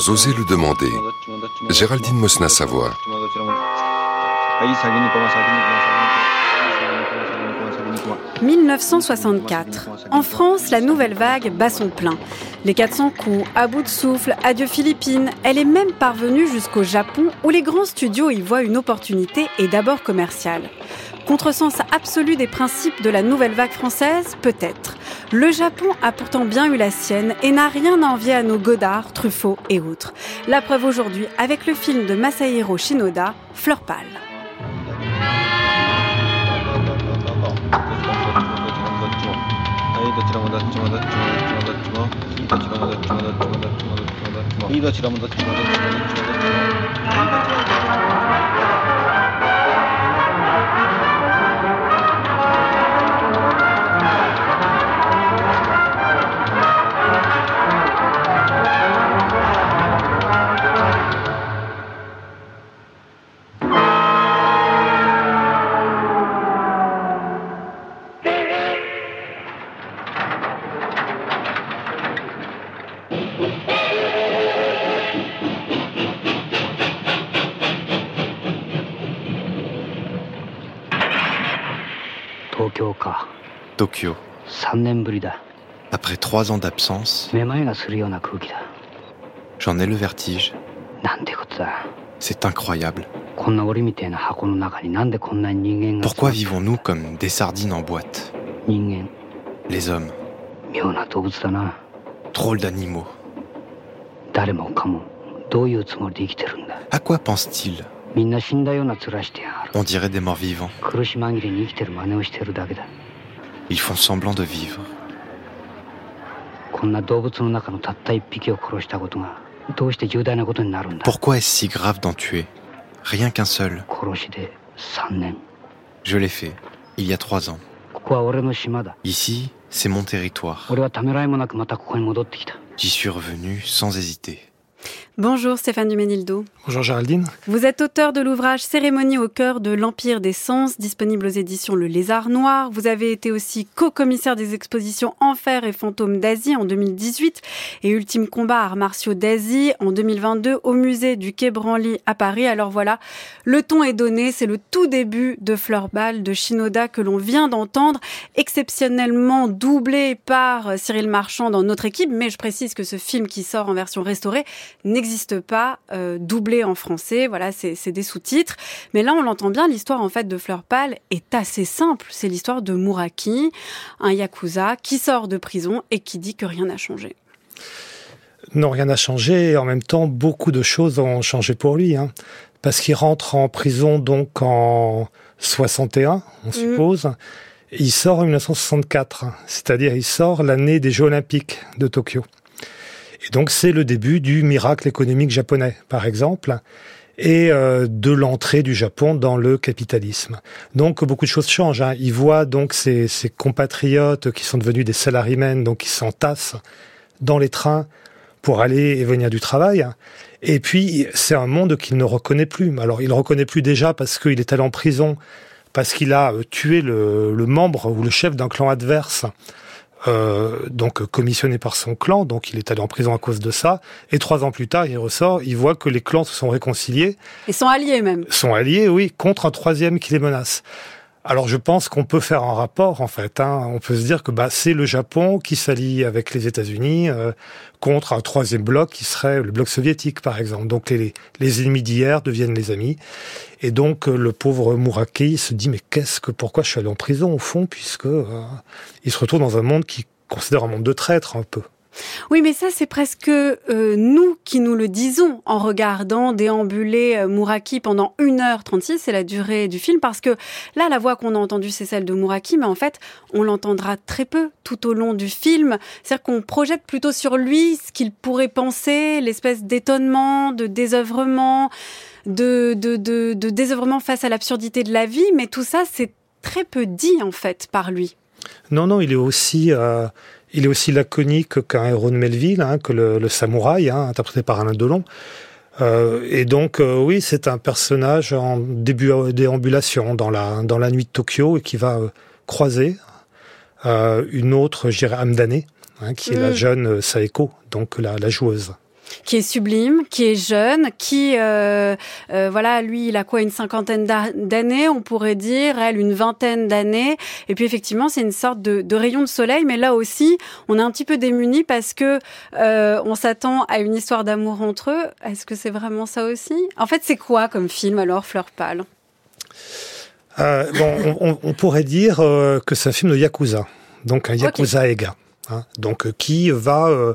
sans oser le demander. Géraldine Mosna-Savoie. 1964. En France, la nouvelle vague bat son plein. Les 400 coups, à bout de souffle, adieu Philippines. Elle est même parvenue jusqu'au Japon où les grands studios y voient une opportunité et d'abord commerciale. Contresens absolu des principes de la nouvelle vague française Peut-être. Le Japon a pourtant bien eu la sienne et n'a rien à à nos Godard, Truffaut et autres. La preuve aujourd'hui avec le film de Masahiro Shinoda, Fleur pâle. Tokyo. Après trois ans d'absence, j'en ai le vertige. C'est incroyable. Pourquoi vivons-nous comme des sardines en boîte? Les hommes. Drôles d'animaux. À quoi pensent-ils On dirait des morts vivants. Ils font semblant de vivre. Pourquoi est-ce si grave d'en tuer? Rien qu'un seul. Je l'ai fait, il y a trois ans. Ici, c'est mon territoire. J'y suis revenu sans hésiter. Bonjour Stéphane Duménildo. Bonjour Géraldine. Vous êtes auteur de l'ouvrage Cérémonie au cœur de l'Empire des Sens, disponible aux éditions Le Lézard Noir. Vous avez été aussi co-commissaire des expositions Enfer et Fantômes d'Asie en 2018 et Ultime Combat Arts Martiaux d'Asie en 2022 au musée du Quai Branly à Paris. Alors voilà, le ton est donné, c'est le tout début de Fleurball de Shinoda que l'on vient d'entendre, exceptionnellement doublé par Cyril Marchand dans notre équipe, mais je précise que ce film qui sort en version restaurée n'existe pas euh, doublé en français. Voilà, c'est des sous-titres. Mais là, on l'entend bien, l'histoire en fait de Fleur Pâle est assez simple. C'est l'histoire de Muraki, un yakuza qui sort de prison et qui dit que rien n'a changé. Non, rien n'a changé. Et en même temps, beaucoup de choses ont changé pour lui. Hein, parce qu'il rentre en prison donc en 61, on suppose. Et il sort en 1964. C'est-à-dire, il sort l'année des Jeux Olympiques de Tokyo. Et donc, c'est le début du miracle économique japonais, par exemple. Et euh, de l'entrée du Japon dans le capitalisme. Donc beaucoup de choses changent. Hein. Il voit donc ses, ses compatriotes qui sont devenus des salarymen, donc qui s'entassent dans les trains pour aller et venir du travail. Et puis, c'est un monde qu'il ne reconnaît plus. Alors, il ne reconnaît plus déjà parce qu'il est allé en prison, parce qu'il a euh, tué le membre ou le chef d'un clan adverse, euh, donc commissionné par son clan, donc il est allé en prison à cause de ça. Et trois ans plus tard, il ressort, il voit que les clans se sont réconciliés, Ils sont alliés même. sont alliés, oui, contre un troisième qui les menace. Alors je pense qu'on peut faire un rapport en fait. Hein. On peut se dire que bah, c'est le Japon qui s'allie avec les États-Unis euh, contre un troisième bloc qui serait le bloc soviétique par exemple. Donc les, les ennemis d'hier deviennent les amis. Et donc euh, le pauvre Muraki se dit mais qu'est-ce que pourquoi je suis allé en prison au fond puisque euh, il se retrouve dans un monde qui considère un monde de traîtres un peu. Oui, mais ça, c'est presque euh, nous qui nous le disons en regardant déambuler euh, Muraki pendant 1h36, c'est la durée du film, parce que là, la voix qu'on a entendue, c'est celle de Muraki, mais en fait, on l'entendra très peu tout au long du film. C'est-à-dire qu'on projette plutôt sur lui ce qu'il pourrait penser, l'espèce d'étonnement, de désœuvrement, de désœuvrement face à l'absurdité de la vie, mais tout ça, c'est très peu dit, en fait, par lui. Non, non, il est aussi, euh, il est aussi laconique qu'un héros de Melville, hein, que le, le samouraï, hein, interprété par Alain Delon. Euh, et donc, euh, oui, c'est un personnage en début de déambulation dans la, dans la nuit de Tokyo et qui va euh, croiser euh, une autre, je dirais, Amdane, hein, qui est la Mm. jeune euh, Saeko, donc la, la joueuse. Qui est sublime, qui est jeune, qui, euh, euh, voilà, lui, il a quoi, une cinquantaine d'années, on pourrait dire, elle, une vingtaine d'années. Et puis effectivement, c'est une sorte de, de, rayon de soleil, mais là aussi, on est un petit peu démuni parce que euh, on s'attend à une histoire d'amour entre eux. Est-ce que c'est vraiment ça aussi? En fait, c'est quoi comme film alors, Fleur Pâle? Bon, on, on, pourrait dire que c'est un film de Yakuza, donc un Yakuza okay. Ega, hein, donc qui va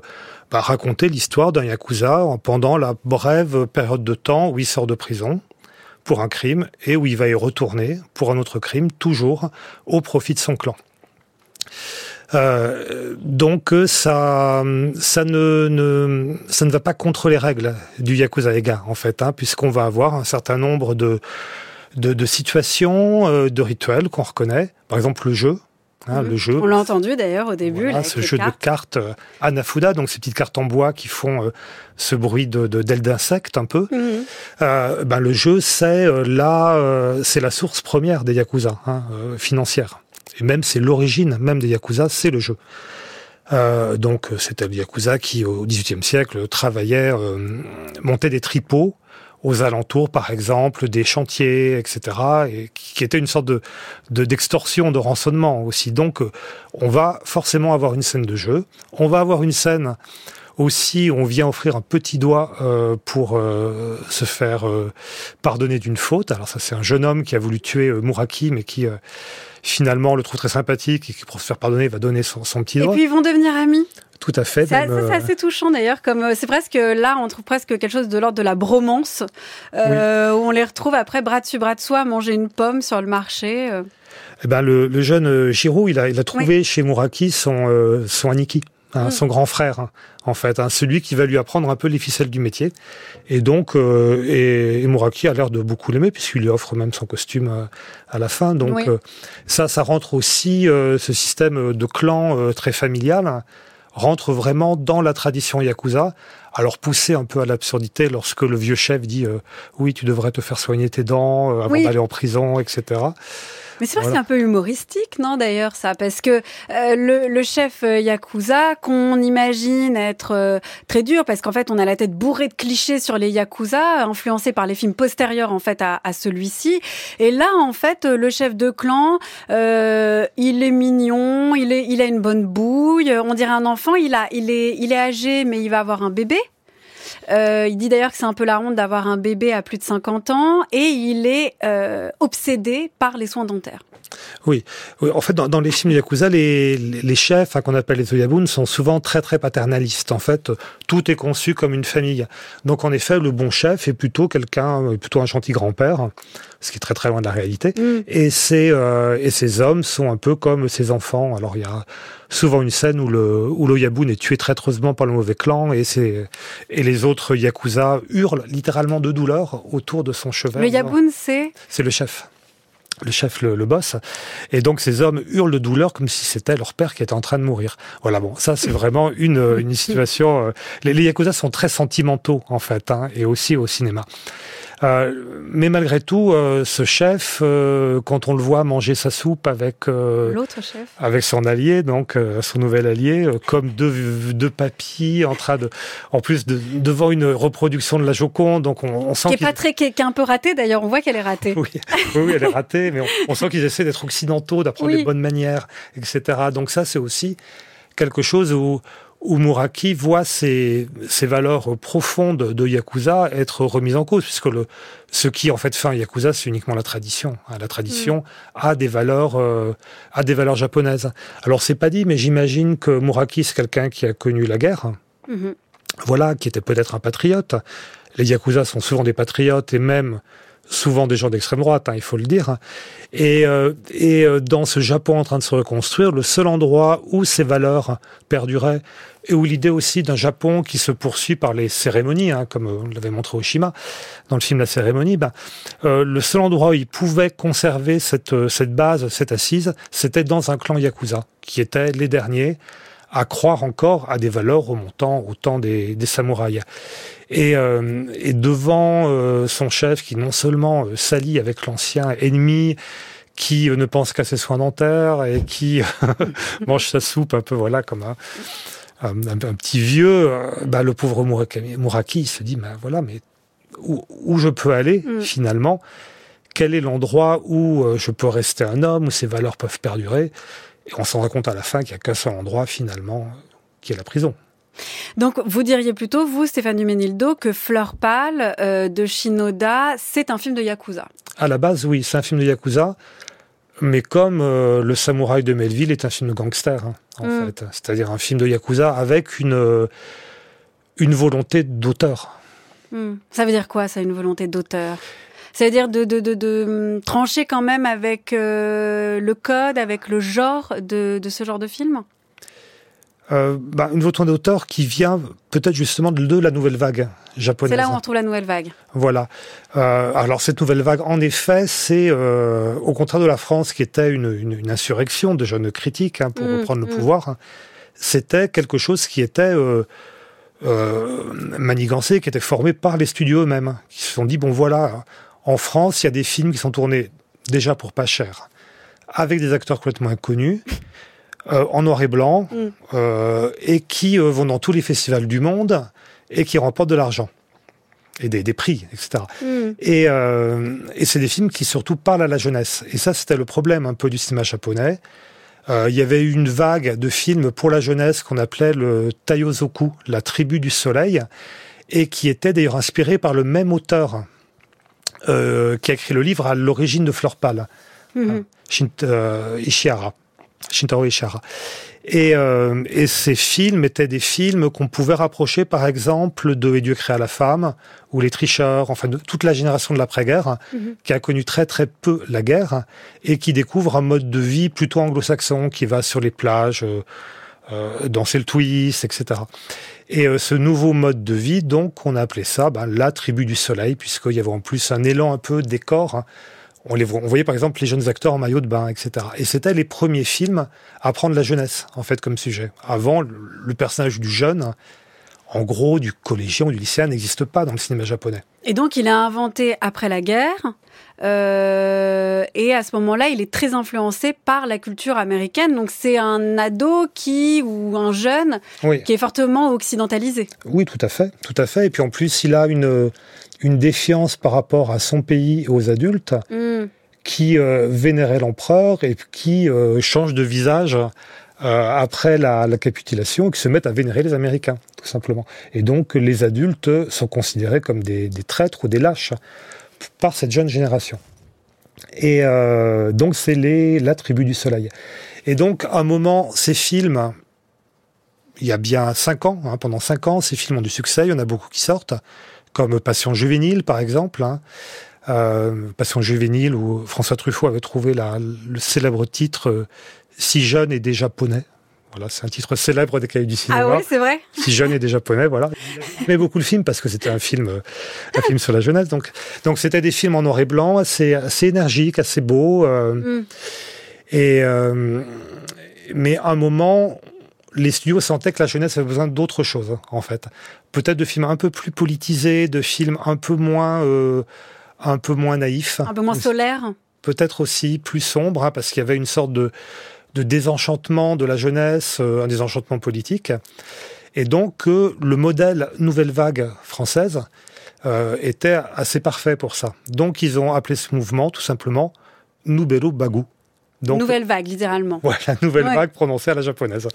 va raconter l'histoire d'un yakuza pendant la brève période de temps où il sort de prison pour un crime et où il va y retourner pour un autre crime, toujours au profit de son clan. Euh, donc ça, ça ne, ça ne va pas contre les règles du yakuza ega en fait, hein, puisqu'on va avoir un certain nombre de de, de situations, euh, de rituels qu'on reconnaît. Par exemple, le jeu. Hein, Mhm. le jeu. On l'a entendu d'ailleurs au début. Voilà, là, ce jeu cartes. de cartes euh, Anafuda, donc ces petites cartes en bois qui font euh, ce bruit de d'ailes d'insectes un peu. Mhm. Euh, ben le jeu, c'est la, euh, c'est la source première des yakuza hein, financière. Et même c'est l'origine même des yakuza, c'est le jeu. Donc c'était le yakuza qui au XVIIIe siècle travaillait, montait des tripots aux alentours, par exemple, des chantiers, etc., et qui, était une sorte de de- d'extorsion, de, rançonnement aussi. Donc, euh, on va forcément avoir une scène de jeu. On va avoir une scène aussi on vient offrir un petit doigt euh, pour euh, se faire euh, pardonner d'une faute. Alors ça, c'est un jeune homme qui a voulu tuer euh, Muraki, mais qui euh, finalement le trouve très sympathique et qui, pour se faire pardonner, va donner son, son petit Et doigt. puis ils vont devenir amis. Tout à fait. Ça, même, ça, c'est euh, assez touchant d'ailleurs. Comme euh, c'est presque là, on trouve presque quelque chose de l'ordre de la bromance, euh, où on les retrouve après bras dessus bras dessous à manger une pomme sur le marché. Eh ben, le, le jeune Shiro, il a, il a trouvé chez Muraki son, euh, son Aniki, hein, Mm. son grand frère, hein, en fait, hein, celui qui va lui apprendre un peu les ficelles du métier. Et donc, euh, et, et Muraki a l'air de beaucoup l'aimer puisqu'il lui offre même son costume euh, à la fin. Donc, Oui. euh, ça, ça rentre aussi euh, ce système de clan très familial rentre vraiment dans la tradition yakuza. Alors poussé un peu à l'absurdité lorsque le vieux chef dit euh, oui tu devrais te faire soigner tes dents euh, avant Oui. d'aller en prison etc. Mais c'est vrai que c'est un peu humoristique, non d'ailleurs ça, parce que euh, le, le chef euh, yakuza qu'on imagine être euh, très dur, parce qu'en fait on a la tête bourrée de clichés sur les yakuza, influencés par les films postérieurs en fait à, à celui-ci. Et là en fait euh, le chef de clan, euh, il est mignon, il est, il a une bonne bouille, on dirait un enfant. Il a, il est, il est âgé, mais il va avoir un bébé. Euh, il dit d'ailleurs que c'est un peu la honte d'avoir un bébé à plus de 50 ans et il est euh, obsédé par les soins dentaires. Oui, oui, en fait, dans, dans les films Yakuza, les, les les chefs, hein, qu'on appelle les Oyabun, sont souvent très très paternalistes. En fait, tout est conçu comme une famille. Donc, en effet, le bon chef est plutôt quelqu'un, euh, plutôt un gentil grand-père, ce qui est très très loin de la réalité. Mm. Et ces euh, et ces hommes sont un peu comme ses enfants. Alors, il y a souvent une scène où le où est tué traîtreusement par le mauvais clan et c'est et les autres Yakuza hurlent littéralement de douleur autour de son chevet. Le Yaboun, c'est? C'est le chef. Le chef, le, le boss. Et donc, ces hommes hurlent de douleur comme si c'était leur père qui était en train de mourir. Voilà, bon, ça, c'est vraiment une, une situation... euh, les, les Yakuza sont très sentimentaux, en fait, hein, et aussi au cinéma. Euh, mais malgré tout, euh, ce chef, euh, quand on le voit manger sa soupe avec... l'autre chef. avec son allié, donc son nouvel allié, comme deux, deux en train de, en plus de, devant une reproduction de la Joconde, donc on, on sent Qui est pas très, qui est, qui est un peu raté d'ailleurs. On voit qu'elle est ratée. oui, oui, oui, elle est ratée, mais on, on sent qu'ils essaient d'être occidentaux, d'apprendre Oui. les bonnes manières, etc. Donc ça, c'est aussi quelque chose où, où Muraki voit ses, ses valeurs profondes de Yakuza être remises en cause, puisque le, ce qui en fait fait un Yakuza, c'est uniquement la tradition. hein. La tradition a des valeurs, euh, a des valeurs japonaises. Alors c'est pas dit, mais j'imagine que Muraki c'est quelqu'un qui a connu la guerre Mhm. voilà, qui était peut-être un patriote. Les Yakuza sont souvent des patriotes et même souvent des gens d'extrême droite, hein, il faut le dire. Et, euh, et euh, dans ce Japon en train de se reconstruire, le seul endroit où ces valeurs perduraient et où l'idée aussi d'un Japon qui se poursuit par les cérémonies, hein, comme on l'avait montré Oshima dans le film La cérémonie, ben, euh, le seul endroit où ils pouvaient conserver cette, euh, cette base, cette assise, c'était dans un clan Yakuza, qui étaient les derniers à croire encore à des valeurs remontant au temps des, des samouraïs. Et, euh, et devant euh, son chef qui non seulement euh, s'allie avec l'ancien ennemi, qui euh, ne pense qu'à ses soins dentaires et qui mange sa soupe un peu voilà comme un, un, petit vieux, bah, le pauvre Mouraki, il se dit, bah, voilà, mais où, je peux aller mm. finalement? Quel est l'endroit où je peux rester un homme, où ces valeurs peuvent perdurer? Et on s'en rend compte à la fin qu'il n'y a qu'un seul endroit finalement, qui est la prison. Donc, vous diriez plutôt, vous, Stéphane Duménildo, que Fleur pâle euh, de Shinoda, c'est un film de Yakuza À la base, oui, c'est un film de Yakuza, mais comme euh, Le Samouraï de Melville est un film de gangster, hein, en mm. fait. C'est-à-dire un film de Yakuza avec une, euh, une volonté d'auteur. Mm. Ça veut dire quoi, ça, une volonté d'auteur? Ça veut dire de, de, de, de, hum, trancher quand même avec le code, avec le genre de, de ce genre de film? Euh, bah, une volonté d'auteur qui vient peut-être justement de, la nouvelle vague japonaise. C'est là où on retrouve la nouvelle vague. Voilà. Euh, alors cette nouvelle vague, en effet, c'est euh, au contraire de la France qui était une, une, une insurrection de jeunes critiques hein, pour mmh, reprendre le mmh. pouvoir. Hein. C'était quelque chose qui était euh, euh, manigancé, qui était formé par les studios eux-mêmes, hein, qui se sont dit bon voilà, en France, il y a des films qui sont tournés déjà pour pas cher, avec des acteurs complètement inconnus. Euh, en noir et blanc, mm. euh, et qui euh, vont dans tous les festivals du monde et qui remportent de l'argent et des, prix, etc. Mm. Et, et c'est des films qui surtout parlent à la jeunesse. Et ça, c'était le problème un peu du cinéma japonais. Il y avait eu une vague de films pour la jeunesse qu'on appelait le Taiyozoku, la tribu du soleil, et qui était d'ailleurs inspiré par le même auteur qui a écrit le livre à l'origine de Fleur Pâle, hein, Ishihara. Shintaro Ishihara. Et, euh, et, ces films étaient des films qu'on pouvait rapprocher, par exemple, de Et Dieu créa la femme, ou Les Tricheurs, enfin de toute la génération de l'après-guerre, mhm. qui a connu très très peu la guerre, et qui découvre un mode de vie plutôt anglo-saxon, qui va sur les plages, euh, euh danser le twist, etc. Et euh, ce nouveau mode de vie, donc, on a appelé ça ben, la tribu du soleil, puisqu'il y avait en plus un élan un peu décor, hein, on, les, on voyait par exemple les jeunes acteurs en maillot de bain, etc. Et c'était les premiers films à prendre la jeunesse, en fait, comme sujet. Avant, le, personnage du jeune, en gros, du collégien ou du lycéen n'existe pas dans le cinéma japonais. Et donc, il a inventé après la guerre. Euh, et à ce moment-là, il est très influencé par la culture américaine. Donc, c'est un ado qui ou un jeune qui est fortement occidentalisé. Oui, tout à fait, tout à fait. Et puis en plus, il a une une défiance par rapport à son pays et aux adultes mm. qui euh, vénérait l'empereur et qui euh, change de visage euh, après la, capitulation et qui se mettent à vénérer les Américains, tout simplement. Et donc les adultes sont considérés comme des, traîtres ou des lâches par cette jeune génération. Et donc c'est la tribu du soleil. Et donc à un moment, ces films, il y a bien cinq ans, hein, pendant cinq ans, ces films ont du succès, il y en a beaucoup qui sortent comme Passion juvénile, par exemple. Hein. Euh, Passion juvénile, où François Truffaut avait trouvé la, le célèbre titre euh, Si jeune et des japonais. Voilà, c'est un titre célèbre des cahiers du cinéma. Ah oui, c'est vrai. Si jeune et des japonais, voilà. Mais beaucoup le film parce que c'était un film, euh, un film sur la jeunesse. Donc, donc c'était des films en noir et blanc, assez, assez énergiques, assez beaux. Mm. Et mais à un moment, les studios sentaient que la jeunesse avait besoin d'autre chose, en fait. Peut-être de films un peu plus politisés, de films un peu moins, euh, un peu moins naïfs. Un peu moins solaires. Peut-être aussi plus sombres, hein, parce qu'il y avait une sorte de, de désenchantement de la jeunesse, euh, un désenchantement politique. Et donc, euh, le modèle Nouvelle Vague française était assez parfait pour ça. Donc, ils ont appelé ce mouvement, tout simplement, Noubelo Bagou nouvelle vague, littéralement. Voilà, nouvelle vague prononcée à la japonaise.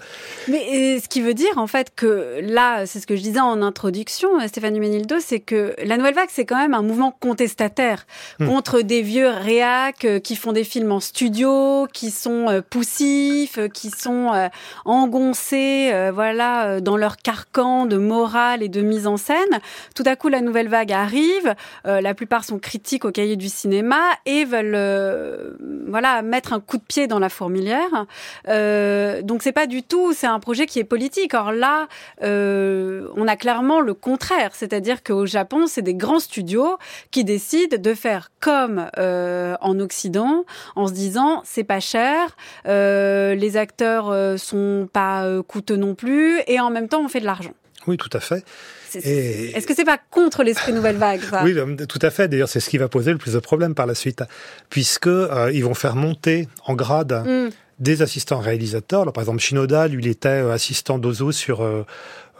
Mais ce qui veut dire, en fait, que là, c'est ce que je disais en introduction, euh, Stéphanie Menildo, c'est que la nouvelle vague, c'est quand même un mouvement contestataire hmm. contre des vieux réacs euh, qui font des films en studio, qui sont euh, poussifs, qui sont engoncés, voilà, dans leur carcan de morale et de mise en scène. Tout à coup, la nouvelle vague arrive. la plupart sont critiques au cahier du cinéma et veulent, voilà, mettre un coup de pied dans la fourmilière. Euh, donc c'est pas du tout, c'est un projet qui est politique. Or là, euh, on a clairement le contraire, c'est-à-dire qu'au Japon, c'est des grands studios qui décident de faire comme euh, en Occident, en se disant c'est pas cher, les acteurs sont pas coûteux non plus, et en même temps on fait de l'argent. Oui, tout à fait. Est-ce que c'est pas contre l'esprit nouvelle vague Oui, tout à fait. D'ailleurs, c'est ce qui va poser le plus de problèmes par la suite, puisque euh, ils vont faire monter en grade mm. des assistants réalisateurs. Alors, par exemple, Shinoda, lui, il était euh, assistant d'Ozo sur euh,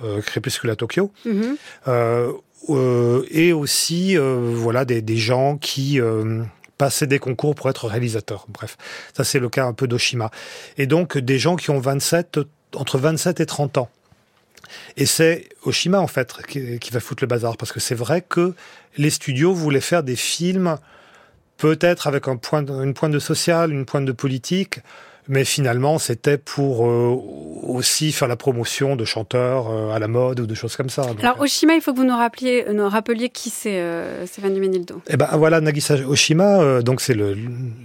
euh, Crépuscule à Tokyo. Mhm. Euh, euh, et aussi, euh, voilà, des, des gens qui euh, passaient des concours pour être réalisateurs. Bref, ça c'est le cas un peu d'Oshima. Et donc, des gens qui ont 27, entre 27 et 30 ans. Et c'est Oshima, en fait, qui, va foutre le bazar. Parce que c'est vrai que les studios voulaient faire des films, peut-être avec un point, une pointe de social, une pointe de politique, mais finalement, c'était pour euh, aussi faire la promotion de chanteurs euh, à la mode ou de choses comme ça. Donc, Alors, euh, Oshima, il faut que vous nous, rappeliez, nous rappeliez qui c'est, euh, Stéphane Duménildo. eh ben voilà, Nagisa Oshima, donc c'est le,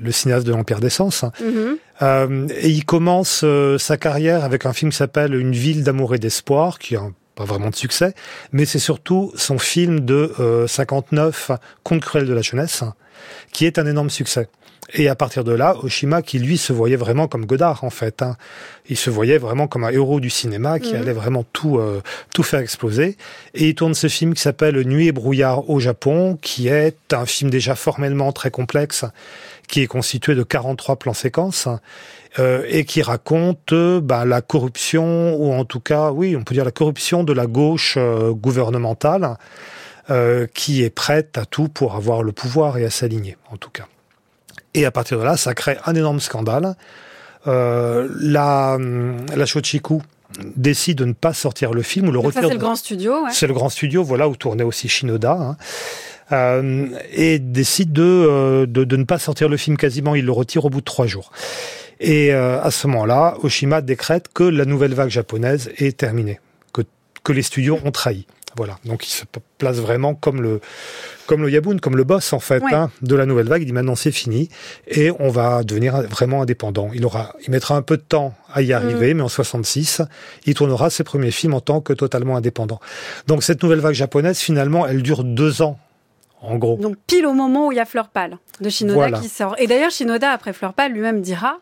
le cinéaste de l'Empire d'essence. hein. Mhm. Euh, et il commence sa carrière avec un film qui s'appelle Une ville d'amour et d'espoir, qui un- pas vraiment de succès, mais c'est surtout son film de euh, 59, Conte cruel de la jeunesse, qui est un énorme succès. Et à partir de là, Oshima, qui lui se voyait vraiment comme Godard en fait, hein. il se voyait vraiment comme un héros du cinéma qui Mhm. allait vraiment tout euh, tout faire exploser. Et il tourne ce film qui s'appelle Nuit et brouillard au Japon, qui est un film déjà formellement très complexe, qui est constitué de 43 plans séquences euh, et qui raconte euh, bah, la corruption ou en tout cas, oui, on peut dire la corruption de la gauche euh, gouvernementale euh, qui est prête à tout pour avoir le pouvoir et à s'aligner, en tout cas. Et à partir de là, ça crée un énorme scandale. Euh, la, la Shochiku décide de ne pas sortir le film ou le Donc retire. ça, c'est le grand studio. Ouais. c'est le grand studio, voilà, où tournait aussi Shinoda. hein. Euh, et décide de, euh, de, de ne pas sortir le film quasiment, il le retire au bout de trois jours. Et euh, à ce moment-là, Oshima décrète que la nouvelle vague japonaise est terminée, que, que les studios ont trahi. Voilà, donc il se place vraiment comme le comme le Yaboun, comme le boss en fait Ouais. hein, de la nouvelle vague. Il dit maintenant c'est fini et on va devenir vraiment indépendant. Il aura, il mettra un peu de temps à y arriver, mais en 66, il tournera ses premiers films en tant que totalement indépendant. Donc cette nouvelle vague japonaise, finalement, elle dure deux ans, en gros. Donc pile au moment où il y a Fleur Pâle de Shinoda Voilà. qui sort. Et d'ailleurs, Shinoda, après Fleur Pâle, lui-même dira,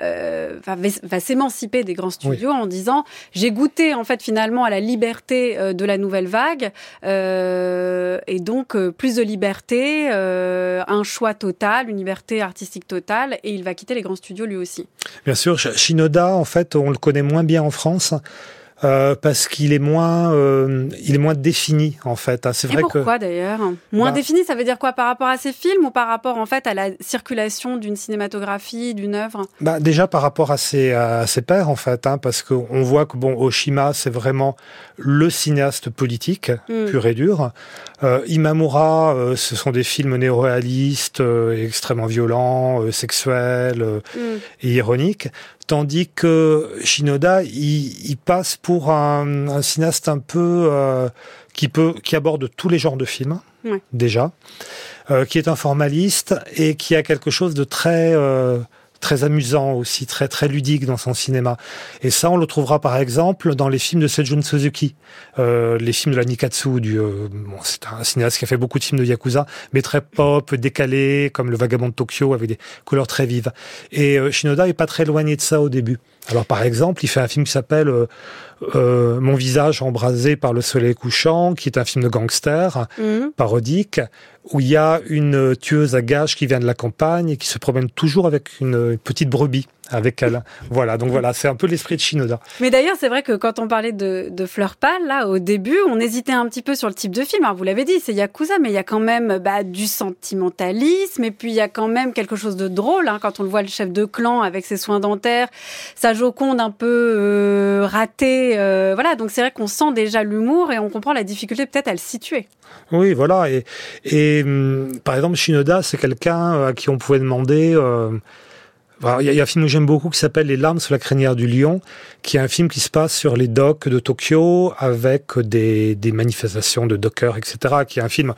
euh, va, va s'émanciper des grands studios en disant j'ai goûté en fait finalement à la liberté euh, de la nouvelle vague euh, et donc euh, plus de liberté, euh, un choix total, une liberté artistique totale et il va quitter les grands studios lui aussi. Bien sûr, Sh- Shinoda, en fait, on le connaît moins bien en France. Euh, parce qu'il est moins, euh, il est moins défini en fait. hein. C'est Et vrai que pourquoi d'ailleurs? Moins Bah- défini, ça veut dire quoi? Par rapport à ces films ou par rapport en fait à la circulation d'une cinématographie, d'une œuvre? Bah, déjà par rapport à ses, à ses pairs, en fait, hein, parce qu'on voit que bon, Oshima, c'est vraiment le cinéaste politique, Mm. pur et dur. Euh, Imamura, euh, ce sont des films néo-réalistes, euh, extrêmement violents, sexuels Hmm. et ironiques. Tandis que Shinoda, il, il passe pour un, un cinéaste un peu euh, qui peut, qui aborde tous les genres de films, Ouais. déjà, qui est un formaliste et qui a quelque chose de très euh, très amusant aussi, très très ludique dans son cinéma. Et ça, on le trouvera par exemple dans les films de Seijun Suzuki, euh, les films de la Nikatsu. Du, euh, bon, c'est un cinéaste qui a fait beaucoup de films de yakuza, mais très pop, décalé, comme Le Vagabond de Tokyo, avec des couleurs très vives. Et euh, Shinoda est pas très éloigné de ça au début. Alors par exemple, il fait un film qui s'appelle euh, euh, Mon visage embrasé par le soleil couchant, qui est un film de gangster Mhm. parodique où il y a une tueuse à gages qui vient de la campagne et qui se promène toujours avec une petite brebis avec elle. Voilà, donc voilà, c'est un peu l'esprit de Shinoda. Mais d'ailleurs, c'est vrai que quand on parlait de, de Fleur Pâle, là, au début, on hésitait un petit peu sur le type de film. Alors, vous l'avez dit, c'est Yakuza, mais il y a quand même bah, du sentimentalisme, et puis il y a quand même quelque chose de drôle, hein, quand on le voit, le chef de clan avec ses soins dentaires, sa joconde un peu euh, ratée. euh, voilà, donc c'est vrai qu'on sent déjà l'humour et on comprend la difficulté peut-être à le situer. Oui, voilà. Et, hum, par exemple, Shinoda, c'est quelqu'un euh, à qui on pouvait demander. euh, alors, Il y, a- il y a un film que j'aime beaucoup qui s'appelle Les larmes sous la crinière du lion, qui est un film qui se passe sur les docks de Tokyo avec des, des manifestations de dockers, etc. Qui est un film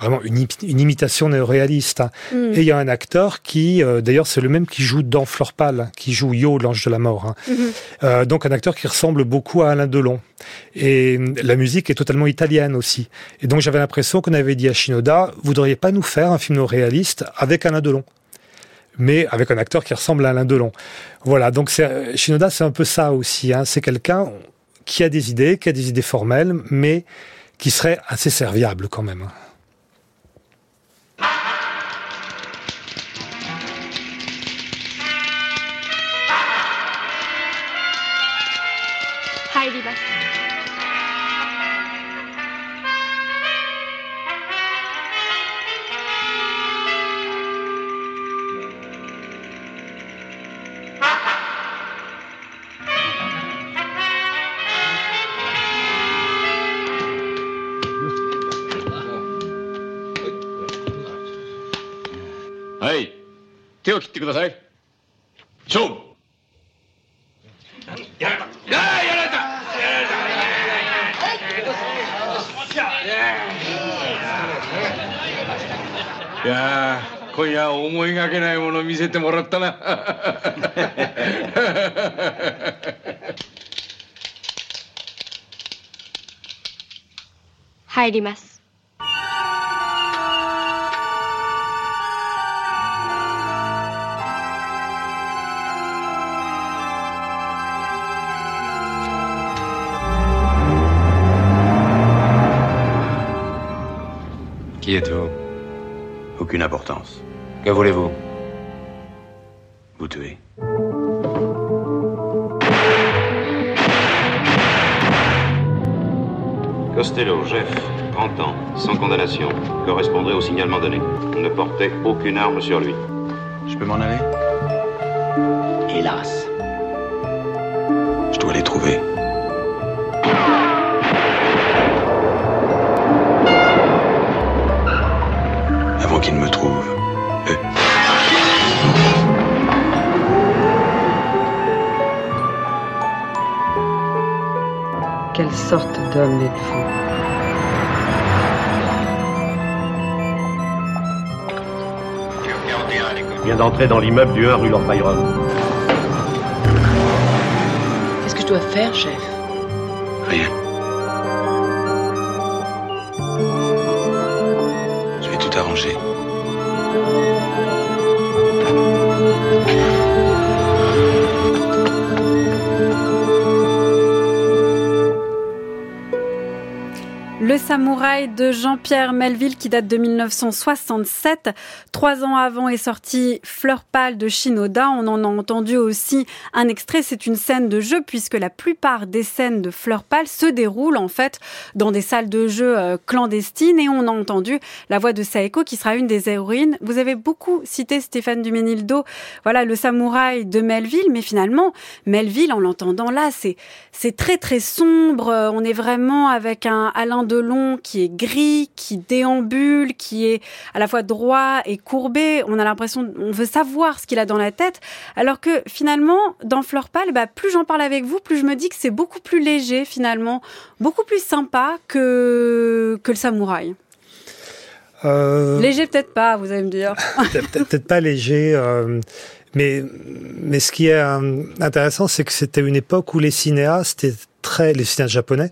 vraiment une, imi- une imitation néo-réaliste. hein. Mm. Et il y a un acteur qui, euh, d'ailleurs, c'est le même qui joue dans Fleur Pâle, qui joue Yo, l'ange de la mort. hein. Mhm. Euh, donc un acteur qui ressemble beaucoup à Alain Delon. Et la musique est totalement italienne aussi. Et donc j'avais l'impression qu'on avait dit à Shinoda, vous voudriez pas nous faire un film réaliste avec Alain Delon mais avec un acteur qui ressemble à Alain Delon. Voilà, donc euh, Shinoda, c'est un peu ça aussi. Hein. C'est quelqu'un qui a des idées, qui a des idées formelles, mais qui serait assez serviable quand même. 入ります。はい。手を切ってください。入ります「Qui êtes-vous Aucune importance. Que voulez-vous Correspondrait au signalement donné. Ne portait aucune arme sur lui. Je peux m'en aller? Hélas. Je dois les trouver. Avant qu'ils ne me trouvent. Eux. Quelle sorte d'homme êtes-vous? Vient d'entrer dans l'immeuble du 1 rue Lord Byron. Qu'est-ce que je dois faire, chef? Rien. Le samouraï de Jean-Pierre Melville qui date de 1967. Trois ans avant est sorti Fleur pâle de Shinoda. On en a entendu aussi un extrait. C'est une scène de jeu puisque la plupart des scènes de Fleur pâle se déroulent en fait dans des salles de jeu euh, clandestines et on a entendu la voix de Saeko qui sera une des héroïnes. Vous avez beaucoup cité Stéphane Duménildo. Voilà le samouraï de Melville, mais finalement Melville en l'entendant là, c'est c'est très très sombre. On est vraiment avec un Alain Delon qui est gris, qui déambule, qui est à la fois droit et courbé. On a l'impression, on veut savoir ce qu'il a dans la tête. Alors que finalement, dans Fleur Pâle, bah, plus j'en parle avec vous, plus je me dis que c'est beaucoup plus léger finalement, beaucoup plus sympa que, que le samouraï. Euh, Léger peut-être pas, vous allez me dire. Peut-être pas léger. euh, mais, mais ce qui est euh, intéressant, c'est que c'était une époque où les cinéastes étaient très, les cinéastes japonais,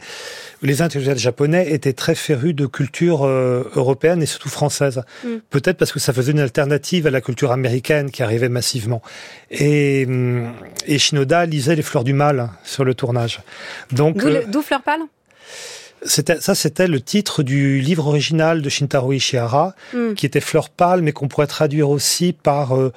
les intellectuels japonais étaient très férus de culture euh, européenne et surtout française. Mm. Peut-être parce que ça faisait une alternative à la culture américaine qui arrivait massivement. Et, et Shinoda lisait Les Fleurs du Mal sur le tournage. Donc, D'où euh, le- d'où Fleur Pâle? c'était, ça, c'était le titre du livre original de Shintaro Ishihara, Mm. qui était Fleur pâle, mais qu'on pourrait traduire aussi par euh,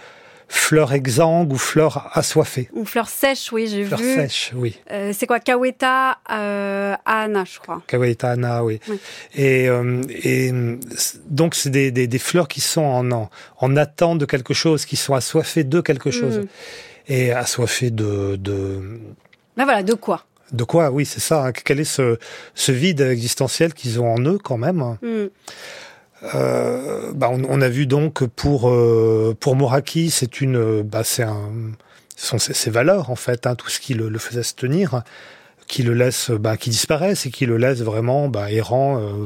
fleur exsangue ou fleur assoiffée. Ou Fleur sèche, oui, j'ai vu. Fleur sèche, oui. Euh, c'est quoi Kaweta euh, Ahana, je crois. Kawaita Ana, oui. Oui. Et, euh, et euh, donc, c'est des, des, des fleurs qui sont en, en, en attente de quelque chose, qui sont assoiffées de quelque chose. Mm. Et assoiffées de, de, Ben voilà, de quoi? de quoi? Oui, c'est ça. hein. Quel est ce, ce vide existentiel qu'ils ont en eux, quand même Mm. Euh, bah, on, on a vu donc pour euh, pour Moraki, c'est une, bah, c'est un, sont ses, ses valeurs en fait, hein, tout ce qui le, le faisait se tenir, qui le laisse, bah, qui disparaissent et qui le laisse vraiment bah, errant, euh,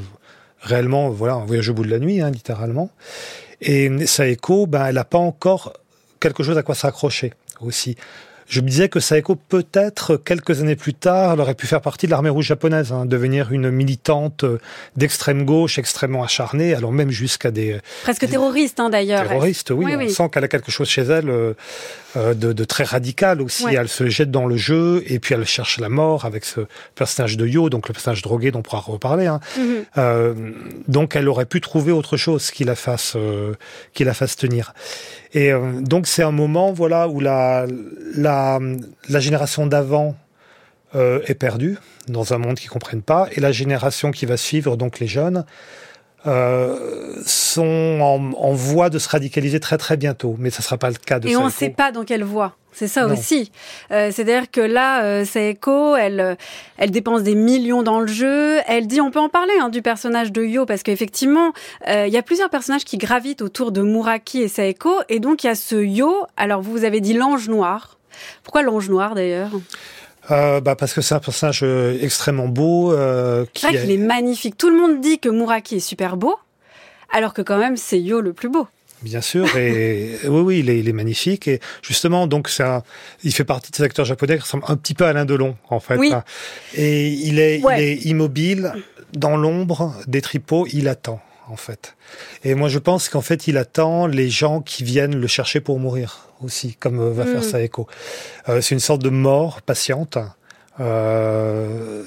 réellement, voilà, un voyage au bout de la nuit, hein, littéralement. Et Saeko, bah, elle n'a pas encore quelque chose à quoi s'accrocher aussi. Je me disais que Saeko, peut-être, quelques années plus tard, elle aurait pu faire partie de l'armée rouge japonaise, hein, devenir une militante euh, d'extrême gauche, extrêmement acharnée, allant même jusqu'à des Presque terroriste, hein, d'ailleurs. terroristes, oui. Oui, on oui. sent qu'elle a quelque chose chez elle euh, euh, de, de très radical aussi. Ouais. Elle se jette dans le jeu et puis elle cherche la mort avec ce personnage de Yo, donc le personnage drogué dont on pourra reparler. Hein. Mhm. Euh, donc elle aurait pu trouver autre chose qui la fasse euh, qui la fasse tenir. Et euh, donc c'est un moment voilà où la la, la génération d'avant euh, est perdue dans un monde qu'ils comprennent pas, et la génération qui va suivre, donc les jeunes, euh, sont en, en, voie de se radicaliser très très bientôt, mais ça sera pas le cas de Et on ne sait pas dans quelle voie. C'est ça non. aussi. Euh, C'est-à-dire que là, euh, Saeko, elle, elle dépense des millions dans le jeu. Elle dit, on peut en parler hein, du personnage de Yo, parce qu'effectivement, euh, il y a plusieurs personnages qui gravitent autour de Muraki et Saeko. Et donc, il y a ce Yo. Alors, vous avez dit l'ange noir. Pourquoi l'ange noir, d'ailleurs? Euh, bah parce que c'est un personnage euh, extrêmement beau. Euh, c'est vrai qu'il est magnifique. Tout le monde dit que Muraki est super beau, alors que quand même c'est Yo le plus beau. Bien sûr, et oui, oui, il est, il est, magnifique. Et justement, donc, c'est un, il fait partie de ces acteurs japonais qui ressemblent un petit peu à Alain Delon, en fait. Oui. Et il est, ouais. il est immobile dans l'ombre des tripots. Il attend, en fait. Et moi, je pense qu'en fait, il attend les gens qui viennent le chercher pour mourir aussi, comme euh, va faire Mm. Saeko. Euh, c'est une sorte de mort patiente. Euh,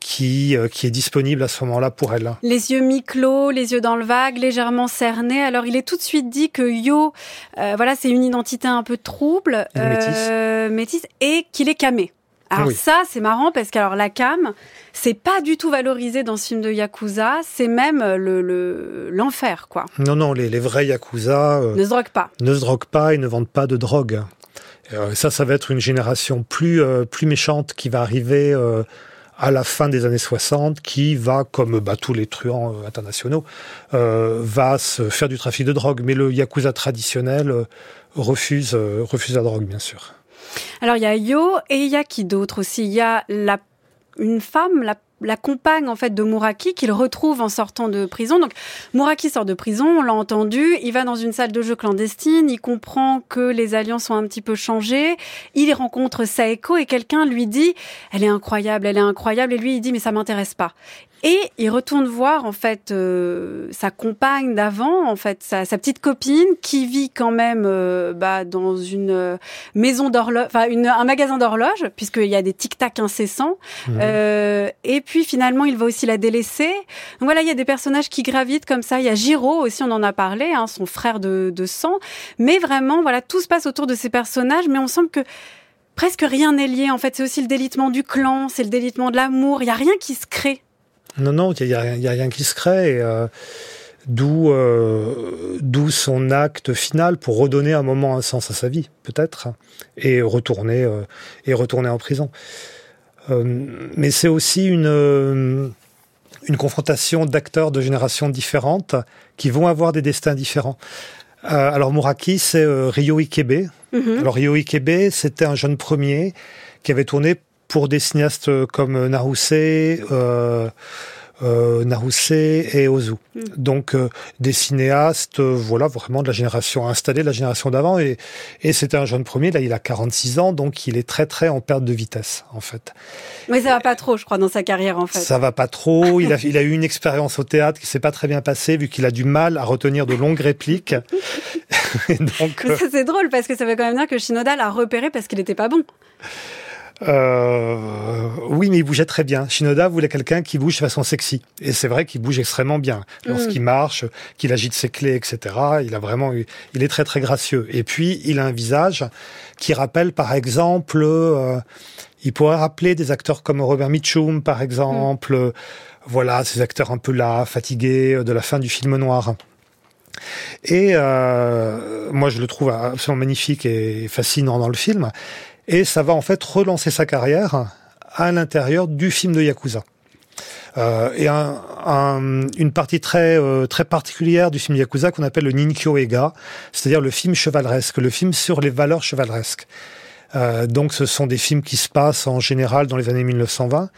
qui, euh, qui est disponible à ce moment-là pour elle. Les yeux mi-clos, les yeux dans le vague, légèrement cernés. Alors il est tout de suite dit que Yo, euh, voilà, c'est une identité un peu trouble, métisse. métisse, et qu'il est camé. Alors Ah oui. ça, c'est marrant parce que alors la cam, c'est pas du tout valorisé dans ce film de yakuza. C'est même le l'enfer, le, quoi. Non, non, les, les vrais yakuza euh, ne se droguent pas. Ne se droguent pas et ne vendent pas de drogue. Euh, ça, ça va être une génération plus euh, plus méchante qui va arriver euh, à la fin des années 60, qui va, comme bah, tous les truands euh, internationaux, euh, va se faire du trafic de drogue. Mais le yakuza traditionnel euh, refuse refuse la drogue, bien sûr. Alors il y a Yo et il y a qui d'autre aussi? Il y a la une femme, la compagne en fait de Muraki qu'il retrouve en sortant de prison. Donc Muraki sort de prison, on l'a entendu, il va dans une salle de jeu clandestine, il comprend que les alliances sont un petit peu changées, il rencontre Saeko et quelqu'un lui dit "Elle est incroyable, elle est incroyable" et lui il dit "Mais ça m'intéresse pas." Et il retourne voir en fait euh, sa compagne d'avant, en fait sa, sa, petite copine qui vit quand même euh, bah, dans une euh, maison d'horloge, enfin un magasin d'horloge puisqu'il y a des tic tac incessants. Mmh. et puis finalement il va aussi la délaisser. Donc voilà, il y a des personnages qui gravitent comme ça. Il y a Giro aussi, on en a parlé, hein, son frère de, de sang. Mais vraiment, voilà, tout se passe autour de ces personnages, mais on semble que presque rien n'est lié. En fait, c'est aussi le délitement du clan, c'est le délitement de l'amour. Il y a rien qui se crée. Non, non, il n'y a, a, rien qui se crée. Et, euh, D'où euh, d'où son acte final pour redonner un moment un sens à sa vie, peut-être, et retourner euh, et retourner en prison. Mais c'est aussi une une confrontation d'acteurs de générations différentes qui vont avoir des destins différents. Alors Muraki, c'est Ryo Ikebe. Mm -hmm. Alors Ryo Ikebe, c'était un jeune premier qui avait tourné pour des cinéastes comme Naruse, euh, euh, Naruse et Ozu. Mm. Donc euh, des cinéastes, voilà, vraiment de la génération installée, de la génération d'avant. Et, et c'était un jeune premier, là il a 46 ans, donc il est très très en perte de vitesse en fait. Mais ça va pas trop, je crois, dans sa carrière en fait. Ça va pas trop. il, a, il a eu une expérience au théâtre qui s'est pas très bien passée, vu qu'il a du mal à retenir de longues répliques. donc, ça c'est drôle parce que ça veut quand même dire que Shinoda l'a repéré parce qu'il était pas bon. Euh, oui, mais il bougeait très bien. Shinoda voulait quelqu'un qui bouge de façon sexy. Et c'est vrai qu'il bouge extrêmement bien. Lorsqu'il mmh. marche, qu'il agite ses clés, etc., il a vraiment, il est très très gracieux. Et puis, il a un visage qui rappelle, par exemple, euh, il pourrait rappeler des acteurs comme Robert Mitchum, par exemple. Mmh. Voilà, ces acteurs un peu là, fatigués de la fin du film noir. Et euh, moi, je le trouve absolument magnifique et fascinant dans le film. Et ça va en fait relancer sa carrière à l'intérieur du film de Yakuza. Euh, et un, un, une partie très euh, très particulière du film Yakuza qu'on appelle le Ninkyo Ega, c'est-à-dire le film chevaleresque, le film sur les valeurs chevaleresques. Euh, donc ce sont des films qui se passent en général dans les années 1920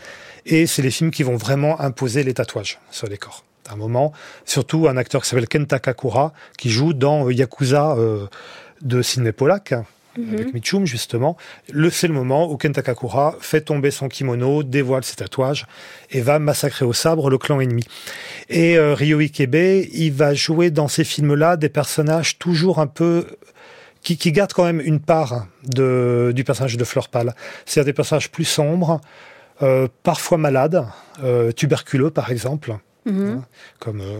et c'est les films qui vont vraiment imposer les tatouages sur les corps. À un moment, surtout un acteur qui s'appelle Kenta Kakura qui joue dans Yakuza euh, de Sidney Pollack Mhm. avec Michum justement, le c'est le moment où Kenta Kakura fait tomber son kimono, dévoile ses tatouages et va massacrer au sabre le clan ennemi. Et euh, Ryo Ikebe, il va jouer dans ces films-là des personnages toujours un peu qui, qui gardent quand même une part de, du personnage de Fleur Pâle. C'est-à-dire des personnages plus sombres, euh, parfois malades, euh, tuberculeux par exemple. Mhm. Hein, comme euh,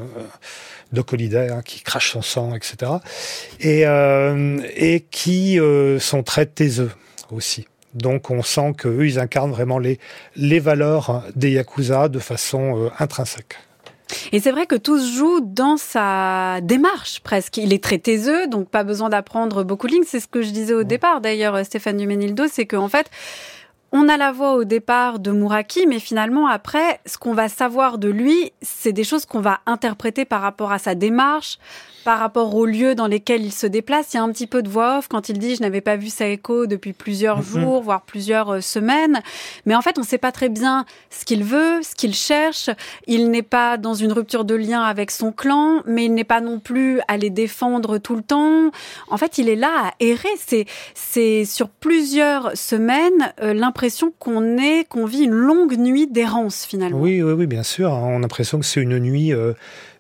Doc Holliday hein, qui crache son sang, etc. Et, euh, et qui euh, sont très taiseux aussi. Donc on sent qu'eux, ils incarnent vraiment les, les valeurs des Yakuza de façon euh, intrinsèque. Et c'est vrai que tout se joue dans sa démarche presque. Il est très taiseux, donc pas besoin d'apprendre beaucoup de lignes. C'est ce que je disais au départ d'ailleurs, Stéphane Duménildo, c'est qu'en fait, on a la voix au départ de Mouraki, mais finalement après, ce qu'on va savoir de lui, c'est des choses qu'on va interpréter par rapport à sa démarche, par rapport aux lieux dans lesquels il se déplace. Il y a un petit peu de voix off quand il dit je n'avais pas vu Saeko depuis plusieurs jours, voire plusieurs euh, semaines. Mais en fait, on ne sait pas très bien ce qu'il veut, ce qu'il cherche. Il n'est pas dans une rupture de lien avec son clan, mais il n'est pas non plus à les défendre tout le temps. En fait, il est là à errer. C'est, c'est sur plusieurs semaines euh, l'impression qu'on est, qu'on vit une longue nuit d'errance finalement. Oui, oui, oui, bien sûr. On a l'impression que c'est une nuit, euh,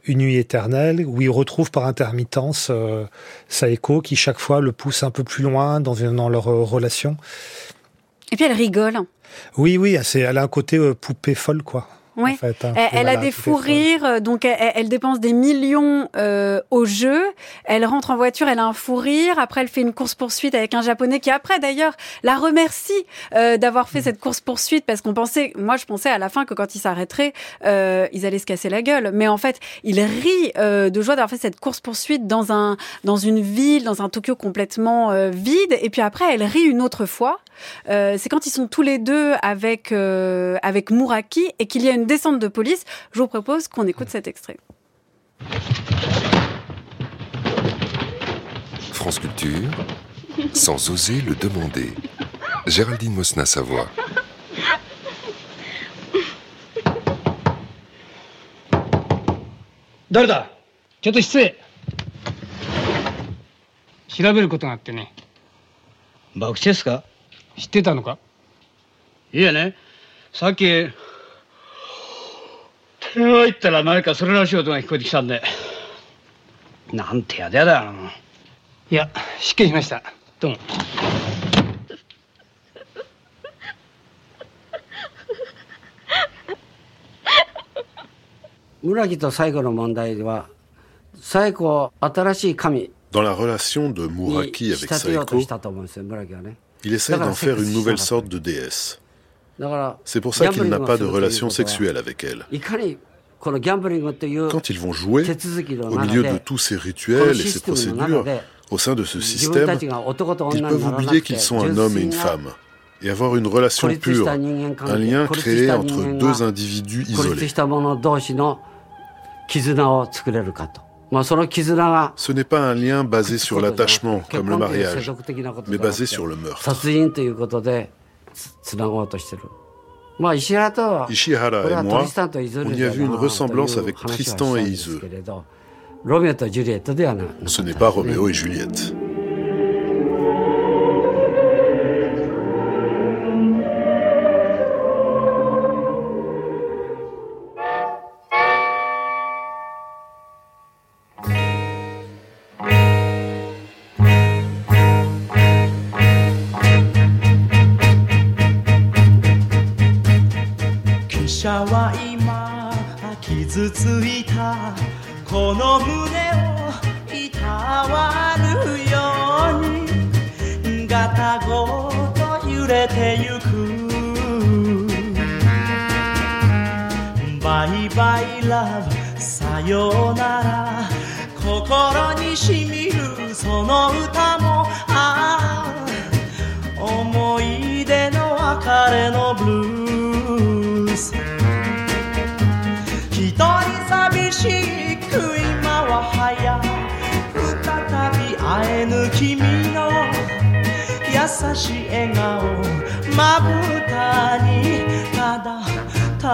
une nuit éternelle où il retrouve par intermittence euh, Saeko qui chaque fois le pousse un peu plus loin dans, dans leur euh, relation. Et puis elle rigole. Oui, oui, elle a un côté euh, poupée folle, quoi. Oui. en fait, hein. Elle, elle a des fous rires, euh, donc elle, elle dépense des millions euh, au jeu. Elle rentre en voiture, elle a un fou rire. Après, elle fait une course poursuite avec un japonais qui après d'ailleurs la remercie euh, d'avoir fait cette course poursuite parce qu'on pensait, moi je pensais à la fin que quand ils s'arrêteraient, euh, ils allaient se casser la gueule. Mais en fait, il rit de joie d'avoir fait cette course poursuite dans un dans une ville, dans un Tokyo complètement vide. Et puis après, elle rit une autre fois. C'est quand ils sont tous les deux avec avec Mouraki et qu'il y a une descente de police. Je vous propose qu'on écoute cet extrait. France Culture, sans oser le demander. Géraldine Mosna Savoie. 誰だちょっと失礼調べることがあってね博打ですか知ってたのかいやねさっき 入ったら何かそれらしい音が聞こえてきたんで。なんてやでやだよ。いや失敬しました。どうも。村木と最後の問題では最後新しい神。Dans la relation de に Muraki 仕 avec 立てよう Saeko, としたと思うんですよ村木はね。il essaie d'en ス une nouvelle かった。sorte de déesse. C'est pour ça qu'il n'a pas de relation sexuelle avec elle. Quand ils vont jouer, au milieu de tous ces rituels et ces procédures, au sein de ce système, ils peuvent oublier qu'ils sont un homme et une femme et avoir une relation pure, un lien créé entre deux individus isolés. Ce n'est pas un lien basé sur l'attachement, comme le mariage, mais basé sur le meurtre. 殺人ということでつつなごうとしてる。まあ石原とは Ishihara これ et は moi, トリスタンとイゾ on ル y デ a だ vu une なという ressemblance avec 話は Tristan した et んです Iseux. けれどロミオとジュリエットではな Ce n'est pas Roméo et Juliette.「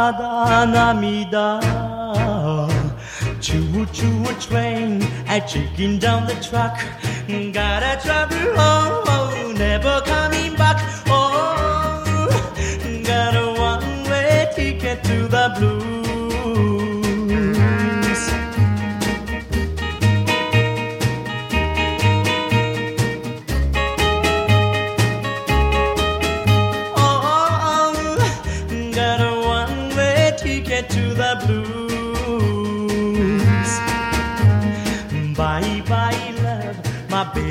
ただ涙 Choo choo train, I chicken down the track. Gotta travel home, never coming back. Oh, got a one way ticket to the blues.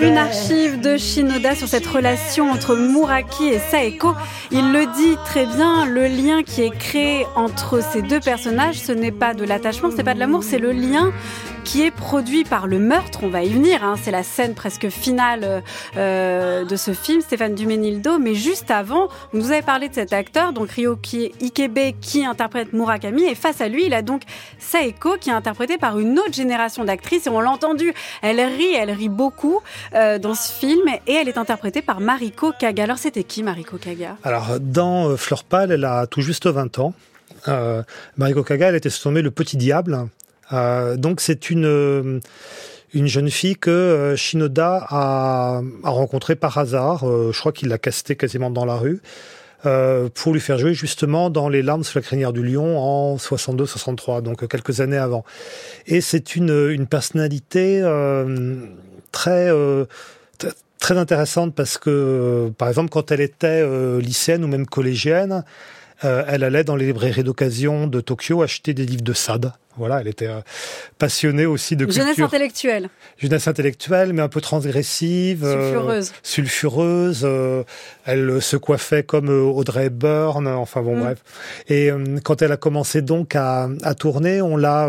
Une れ archive de Shinoda sur cette relation entre Muraki et Saeko. Il le dit très bien, le lien qui est créé entre ces deux personnages, ce n'est pas de l'attachement, ce n'est pas de l'amour, c'est le lien qui est produit par le meurtre. On va y venir, hein, c'est la scène presque finale euh, de ce film, Stéphane Duménildo. Mais juste avant, vous nous avez parlé de cet acteur, donc Ryoki Ikebe, qui interprète Murakami. Et face à lui, il a donc Saeko, qui est interprétée par une autre génération d'actrices. Et on l'a entendu, elle rit, elle rit beaucoup euh, dans ce film. Et elle est interprétée par Mariko Kaga. Alors c'était qui Mariko Kaga? Alors, dans euh, Fleur Pâle, elle a tout juste 20 ans. Euh, Mariko Kaga, elle était surnommée le Petit Diable. Euh, donc, c'est une, euh, une jeune fille que euh, Shinoda a, a rencontrée par hasard. Je crois qu'il l'a castée quasiment dans la rue. pour lui faire jouer justement dans Les larmes sous la crinière du lion en 62-63, donc quelques années avant. Et c'est une, une personnalité très, très intéressante parce que, par exemple, quand elle était lycéenne ou même collégienne, elle allait dans les librairies d'occasion de Tokyo acheter des livres de Sade. Voilà, elle était euh, passionnée aussi de Jeunesse culture intellectuelle. jeunesse intellectuelle, mais un peu transgressive, euh, Sulfureuse. sulfureuse. euh, elle se coiffait comme Audrey Hepburn. Enfin bon, Mm. bref. Et euh, quand elle a commencé donc à, à tourner, on l'a,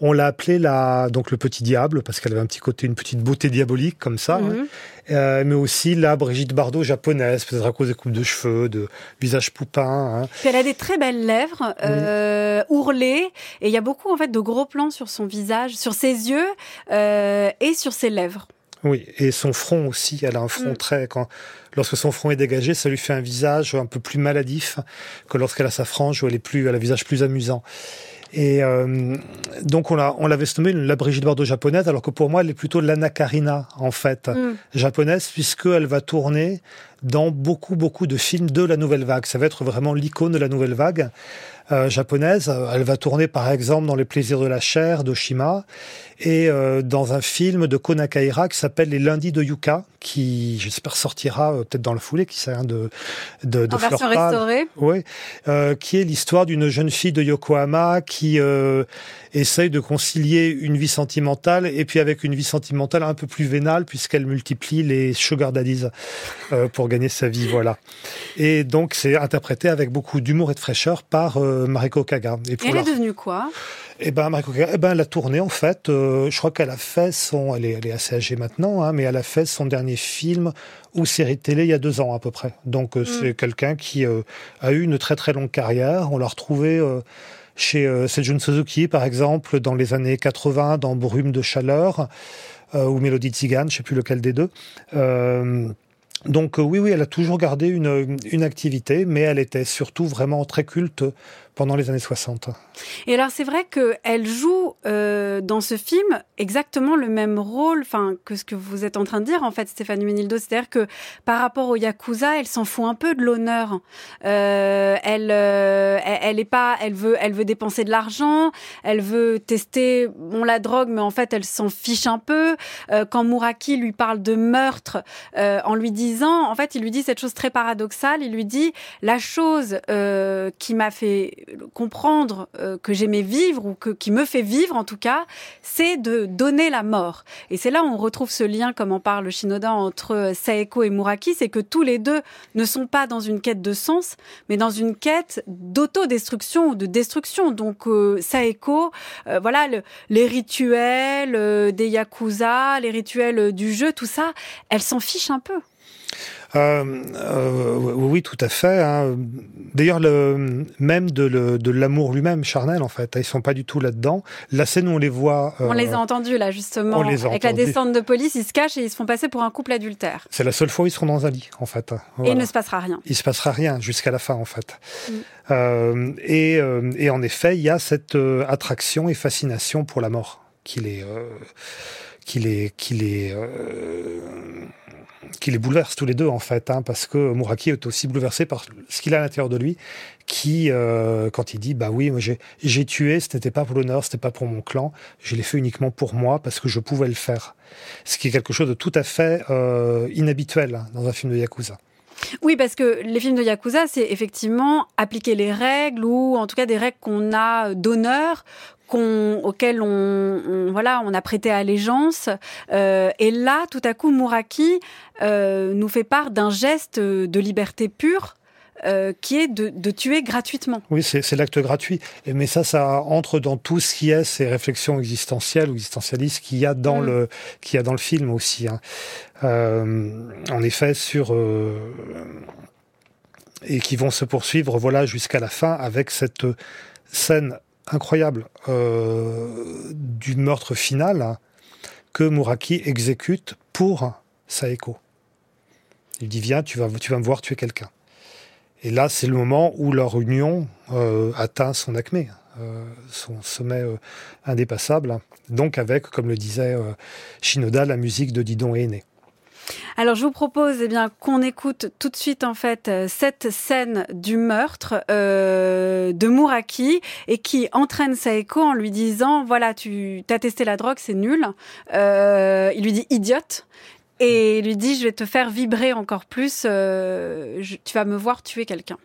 on l'a appelée la donc le petit diable parce qu'elle avait un petit côté, une petite beauté diabolique comme ça. Hein. Euh, mais aussi la Brigitte Bardot japonaise, peut-être à cause des coupes de cheveux, de visage poupin. hein. Puis elle a des très belles lèvres, euh, ourlées, et il y a beaucoup en fait de gros plans sur son visage, sur ses yeux euh, et sur ses lèvres. Oui, et son front aussi. Elle a un front Mm. très. Quand, lorsque son front est dégagé, ça lui fait un visage un peu plus maladif que lorsqu'elle a sa frange où elle est plus, elle a un visage plus amusant. Et euh, donc on l'a, on l'avait nommée la Brigitte Bardot japonaise, alors que pour moi elle est plutôt l'Anna Karina en fait Mm. japonaise, puisqu'elle va tourner dans beaucoup beaucoup de films de la nouvelle vague. Ça va être vraiment l'icône de la nouvelle vague euh, japonaise. Euh, Elle va tourner par exemple dans Les plaisirs de la chair d'Oshima et euh, dans un film de Konakaira qui s'appelle Les lundis de Yuka, qui j'espère sortira euh, peut-être dans la foulée, qui sert de de, de En version restaurée. Oui, euh, qui est l'histoire d'une jeune fille de Yokohama qui euh, essaye de concilier une vie sentimentale et puis avec une vie sentimentale un peu plus vénale puisqu'elle multiplie les sugar daddies euh, pour gagner sa vie, voilà. Et donc c'est interprété avec beaucoup d'humour et de fraîcheur par euh, Mariko Kaga. Et pour elle est devenue quoi? Eh ben, Mariko Kaga, eh ben, elle a tourné en fait. euh, je crois qu'elle a fait son, elle est, elle est assez âgée maintenant, hein, mais elle a fait son dernier film ou série de télé il y a deux ans à peu près. Donc euh, c'est quelqu'un qui euh, a eu une très très longue carrière. On l'a retrouvé chez Seijun Suzuki par exemple dans les années 80 dans Brume de chaleur ou Mélodie Tzigane, je sais plus lequel des deux. Donc oui, oui, elle a toujours gardé une, une activité, mais elle était surtout vraiment très culte pendant les années 60. Et alors c'est vrai qu'elle joue euh, dans ce film exactement le même rôle enfin, que ce que vous êtes en train de dire en fait Stéphanie Menildo. C'est-à-dire que par rapport au Yakuza, elle s'en fout un peu de l'honneur. Euh, elle, euh, elle, elle est pas, elle veut, elle veut dépenser de l'argent, elle veut tester bon, la drogue, mais en fait elle s'en fiche un peu. Euh, quand Muraki lui parle de meurtre euh, en lui disant, en fait il lui dit cette chose très paradoxale, il lui dit la chose qui m'a fait comprendre euh, que j'aimais vivre ou que, qui me fait vivre en tout cas, c'est de donner la mort. Et c'est là où on retrouve ce lien, comme en parle Shinoda, entre euh, Saeko et Muraki, c'est que tous les deux ne sont pas dans une quête de sens, mais dans une quête d'autodestruction ou de destruction. Donc euh, Saeko, voilà, le- les rituels des yakuza, les rituels du jeu, tout ça, elle s'en fiche un peu. Euh, euh, oui, tout à fait. hein. D'ailleurs, le même de, le- de l'amour lui-même, charnel, en fait, ils sont pas du tout là-dedans. La scène où on les voit, On euh, les a entendus là justement, on les a avec la entendus. descente de police, ils se cachent et ils se font passer pour un couple adultère. c'est la seule fois où ils seront dans un lit, en fait. Et Voilà. il ne se passera rien. il se passera rien jusqu'à la fin en fait. Mm. Euh, et, euh, et en effet, il y a cette euh, attraction et fascination pour la mort qui les euh, qui les, qui les, euh, qui les bouleverse tous les deux en fait, hein, parce que Mouraki est aussi bouleversé par ce qu'il a à l'intérieur de lui, qui, euh, quand il dit, bah oui, j'ai tué, ce n'était pas pour l'honneur, ce n'était pas pour mon clan, je l'ai fait uniquement pour moi parce que je pouvais le faire. Ce qui est quelque chose de tout à fait euh, inhabituel hein, dans un film de Yakuza. Oui, parce que les films de Yakuza, c'est effectivement appliquer les règles ou en tout cas des règles qu'on a d'honneur, qu'on, auxquelles on, on, voilà, on a prêté allégeance. Euh, et là, tout à coup, Muraki euh, nous fait part d'un geste de liberté pure. Euh, qui est de, de, tuer gratuitement. Oui, c'est l'acte gratuit. Et, mais ça, ça entre dans tout ce qui est ces réflexions existentielles ou existentialistes qu'il y a dans mm. le qu'il y a dans le film aussi. Hein. En effet, sur et qui vont se poursuivre, voilà, jusqu'à la fin avec cette scène incroyable euh, du meurtre final que Muraki exécute pour Saeko. Il dit viens, tu vas, tu vas me voir tuer quelqu'un. Et là, c'est le moment où leur union euh, atteint son acmé, euh, son sommet indépassable. Donc avec, comme le disait Shinoda, la musique de Didon et Aîné. Alors je vous propose eh bien qu'on écoute tout de suite en fait cette scène du meurtre euh, de Muraki et qui entraîne Saeko en lui disant voilà tu as testé la drogue c'est nul. Euh, il lui dit idiote et il lui dit je vais te faire vibrer encore plus. Euh, je, tu vas me voir tuer quelqu'un.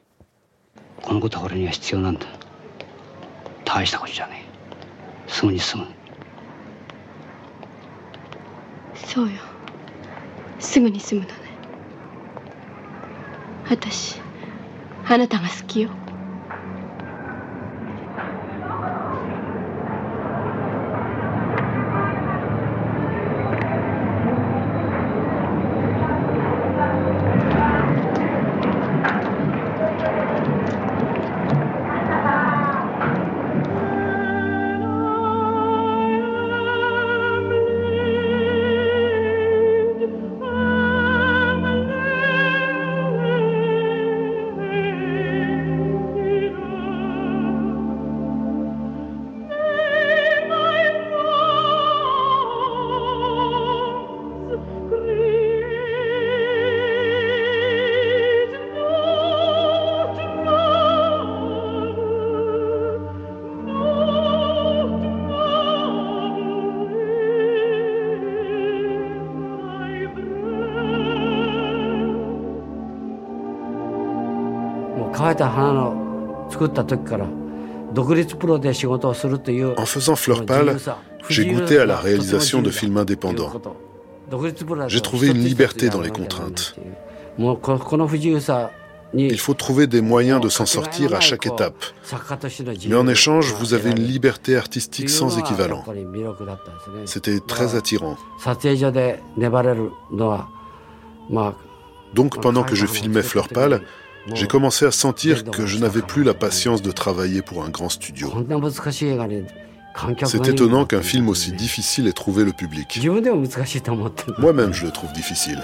すぐに済むのね。私あなたが好きよ。えすぐに済むそうよすぐに済むのね私あなたが好きよ En faisant Fleur Pâle, j'ai goûté à la réalisation de films indépendants. J'ai trouvé une liberté dans les contraintes. Il faut trouver des moyens de s'en sortir à chaque étape. Mais en échange, vous avez une liberté artistique sans équivalent. C'était très attirant. Donc pendant que je filmais Fleur Pâle, j'ai commencé à sentir que je n'avais plus la patience de travailler pour un grand studio. C'est étonnant qu'un film aussi difficile ait trouvé le public. Moi-même, je le trouve difficile.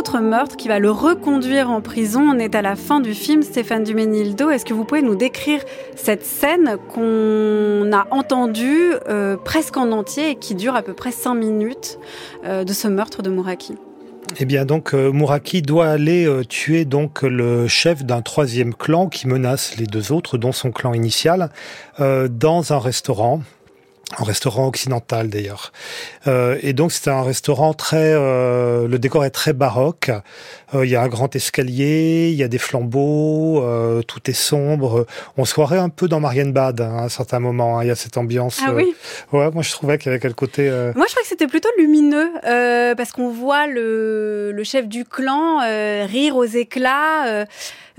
Autre meurtre qui va le reconduire en prison. On est à la fin du film, Stéphane Duménildo. Est-ce que vous pouvez nous décrire cette scène qu'on a entendue euh, presque en entier et qui dure à peu près cinq minutes euh, de ce meurtre de Mouraki? Eh bien donc euh, Mouraki doit aller tuer donc le chef d'un troisième clan qui menace les deux autres, dont son clan initial, dans un restaurant un restaurant occidental d'ailleurs. Euh, et donc c'est un restaurant très, euh, le décor est très baroque. Euh, il y a un grand escalier, il y a des flambeaux, euh, tout est sombre. On se croirait un peu dans Marienbad hein, à un certain moment. Hein. Il y a cette ambiance. Ah oui. ouais, moi je trouvais qu'il y avait quel côté. Moi je crois que c'était plutôt lumineux parce qu'on voit le, le chef du clan rire aux éclats.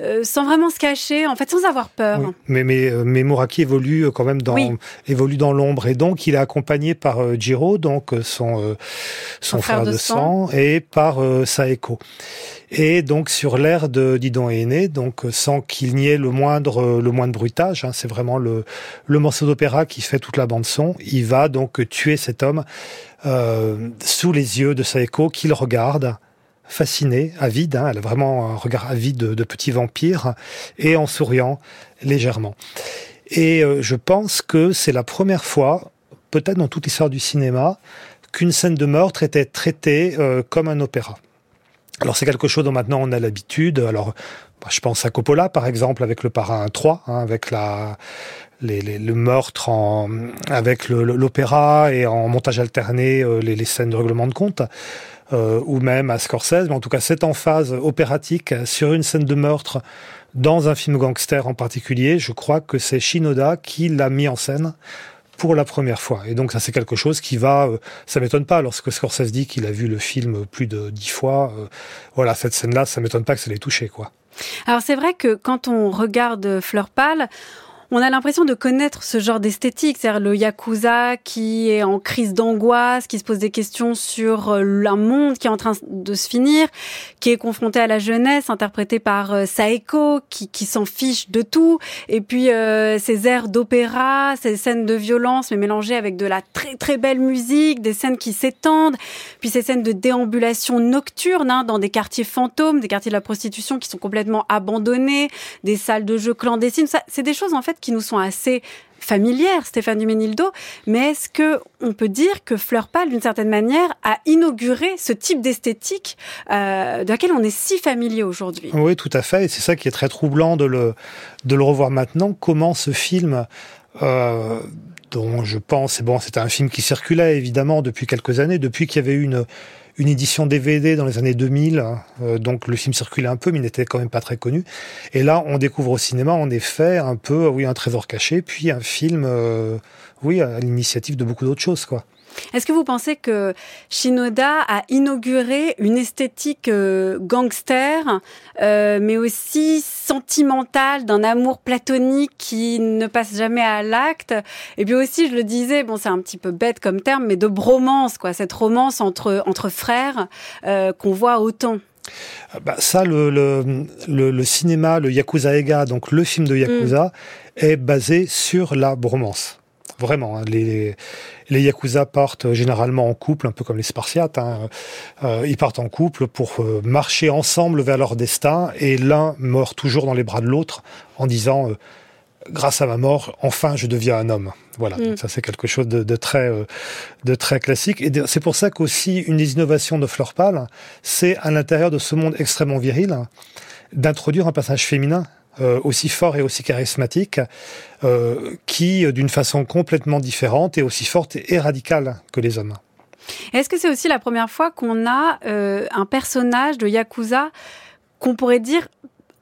Euh, sans vraiment se cacher, en fait, sans avoir peur. Mais, mais, euh, mais Mouraki évolue euh, quand même dans, évolue dans l'ombre. Et donc, il est accompagné par Jiro, donc son, son, frère, de sang, et par Saeko. Et donc sur l'air de Didon et Aîné, donc sans qu'il n'y ait le moindre le moindre bruitage, hein, c'est vraiment le le morceau d'opéra qui fait toute la bande son. Il va donc tuer cet homme sous les yeux de Saeko, qu'il regarde fascinée, avide, hein, elle a vraiment un regard avide de, petit vampire, et en souriant légèrement. Et euh, je pense que c'est la première fois, peut-être dans toute l'histoire du cinéma, qu'une scène de meurtre était traitée euh, comme un opéra. Alors c'est quelque chose dont maintenant on a l'habitude. Alors bah, je pense à Coppola par exemple avec le Parrain 3, hein, avec la le meurtre en, avec l'opéra et en montage alterné euh, les, les, scènes de règlement de compte. Euh, ou même à Scorsese, mais en tout cas cette emphase opératique sur une scène de meurtre dans un film gangster en particulier, je crois que c'est Shinoda qui l'a mis en scène pour la première fois. Et donc ça c'est quelque chose qui va, euh, ça m'étonne pas lorsque Scorsese dit qu'il a vu le film plus de dix fois. Euh, voilà cette scène-là, ça m'étonne pas que ça l'ait touché quoi. Alors c'est vrai que quand on regarde Fleur pâle, on a l'impression de connaître ce genre d'esthétique, c'est-à-dire le yakuza qui est en crise d'angoisse, qui se pose des questions sur euh, un monde qui est en train de se finir, qui est confronté à la jeunesse, interprété par euh, Saeko, qui, qui s'en fiche de tout, et puis euh, ces airs d'opéra, ces scènes de violence, mais mélangées avec de la très très belle musique, des scènes qui s'étendent, puis ces scènes de déambulation nocturne hein, dans des quartiers fantômes, des quartiers de la prostitution qui sont complètement abandonnés, des salles de jeux clandestines, c'est des choses en fait qui nous sont assez familières, Stéphane Duménildo, mais est-ce que on peut dire que Fleur Pâle, d'une certaine manière, a inauguré ce type d'esthétique euh, de laquelle on est si familier aujourd'hui? Oui, tout à fait, et c'est ça qui est très troublant de le, de le revoir maintenant, comment ce film... Euh, dont je pense, et bon, c'était un film qui circulait évidemment depuis quelques années, depuis qu'il y avait eu une, une édition DVD dans les années 2000, euh, donc le film circulait un peu, mais il n'était quand même pas très connu. Et là, on découvre au cinéma, en effet, un peu, oui, un trésor caché, puis un film, euh, oui, à l'initiative de beaucoup d'autres choses, quoi. Est-ce que vous pensez que Shinoda a inauguré une esthétique euh, gangster, euh, mais aussi sentimentale, d'un amour platonique qui ne passe jamais à l'acte? Et puis aussi, je le disais, bon, c'est un petit peu bête comme terme, mais de bromance, quoi, cette romance entre entre frères euh, qu'on voit autant. Bah, ça, le, le, le, cinéma, le Yakuza Ega, donc le film de Yakuza, mm. est basé sur la bromance. Vraiment, hein. les, les Yakuza partent généralement en couple, un peu comme les Spartiates. Hein. Euh, ils partent en couple pour euh, marcher ensemble vers leur destin, et l'un meurt toujours dans les bras de l'autre en disant euh, grâce à ma mort, enfin je deviens un homme. Voilà, mm. ça c'est quelque chose de, très de très classique. Et c'est pour ça qu'aussi une des innovations de Fleur Pâle, c'est à l'intérieur de ce monde extrêmement viril d'introduire un passage féminin euh, aussi fort et aussi charismatique, euh, qui, d'une façon complètement différente, est aussi forte et radicale que les hommes. Est-ce que c'est aussi la première fois qu'on a euh, un personnage de Yakuza qu'on pourrait dire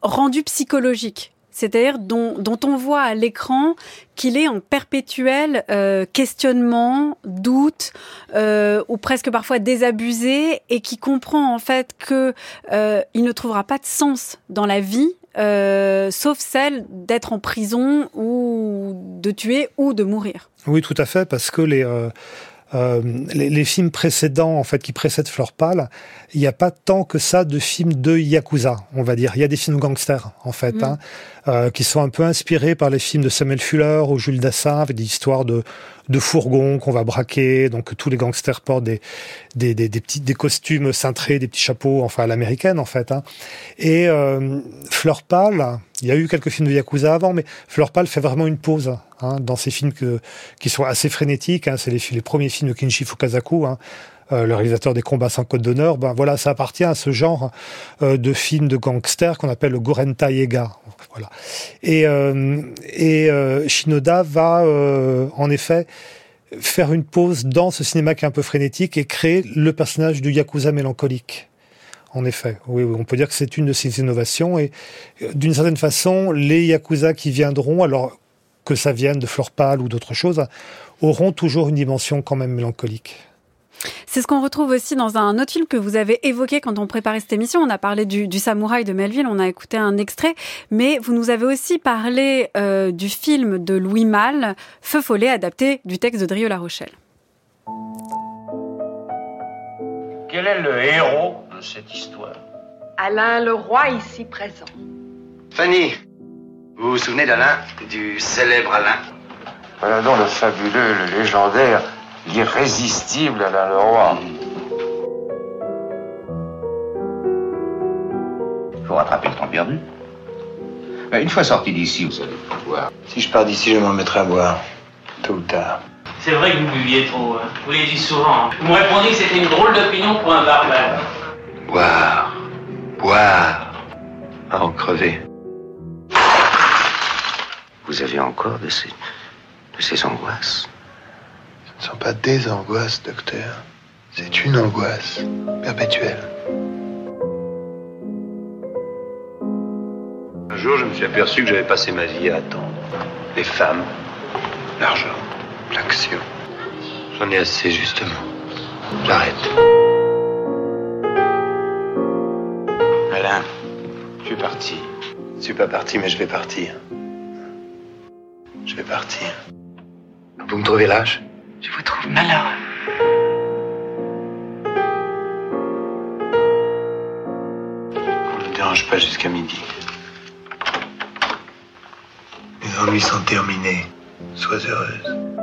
rendu psychologique? C'est-à-dire dont, on voit à l'écran qu'il est en perpétuel questionnement, doute, ou presque parfois désabusé, et qui comprend en fait que il ne trouvera pas de sens dans la vie euh, sauf celle d'être en prison ou de tuer ou de mourir. Oui, tout à fait, parce que les, euh, euh, les, les, films précédents, en fait, qui précèdent Fleur Pâle, il n'y a pas tant que ça de films de yakuza, on va dire. Il y a des films gangsters, en fait, mm. hein, euh, qui sont un peu inspirés par les films de Samuel Fuller ou Jules Dassin, avec des histoires de, de fourgons qu'on va braquer. Donc tous les gangsters portent des, des, des, des, des costumes cintrés, des petits chapeaux, enfin à l'américaine, en fait. Hein. Et euh, Fleur il y a eu quelques films de yakuza avant, mais Fleur Pâle fait vraiment une pause hein, dans ces films que, qui sont assez frénétiques. Hein, c'est les, les, premiers films de Kinshi Fukasaku. Hein, euh, le réalisateur des combats sans code d'honneur, ben voilà, ça appartient à ce genre euh, de film de gangster qu'on appelle le Gorenta Yega. Voilà. Et, euh, Shinoda va en effet faire une pause dans ce cinéma qui est un peu frénétique et créer le personnage du yakuza mélancolique. En effet, oui, oui, on peut dire que c'est une de ses innovations et d'une certaine façon, les yakuza qui viendront, alors que ça vienne de Fleur Pâle ou d'autres choses, auront toujours une dimension quand même mélancolique. C'est ce qu'on retrouve aussi dans un autre film que vous avez évoqué quand on préparait cette émission. On a parlé du, du samouraï de Melville, on a écouté un extrait, mais vous nous avez aussi parlé euh, du film de Louis Malle, Feu follet, adapté du texte de Drieux La Rochelle. Quel est le héros de cette histoire? Alain le roi ici présent. Fanny, vous vous souvenez d'Alain, du célèbre Alain? Voilà donc le fabuleux, le légendaire l'irrésistible Alain Leroy. Il faut rattraper le temps perdu. Une fois sorti d'ici, vous allez voir. Si je pars d'ici, je m'en mettrai à boire. Tôt ou tard. C'est vrai que vous buviez trop. Hein. Vous l'avez dit souvent. Vous me répondiez que c'était une drôle d'opinion pour un barbare. Boire. Boire. À en crever. Vous avez encore de ces, de ces angoisses? Ne sont pas des angoisses, docteur. C'est une angoisse perpétuelle. Un jour, je me suis aperçu que j'avais passé ma vie à attendre. Les femmes, l'argent, l'action. J'en ai assez, justement. J'arrête. Alain, je suis parti. Je suis pas parti, mais je vais partir. Je vais partir. Vous me trouvez lâche? Je vous trouve malheureux. On ne dérange pas jusqu'à midi. Les ennuis sont terminés. Sois heureuse.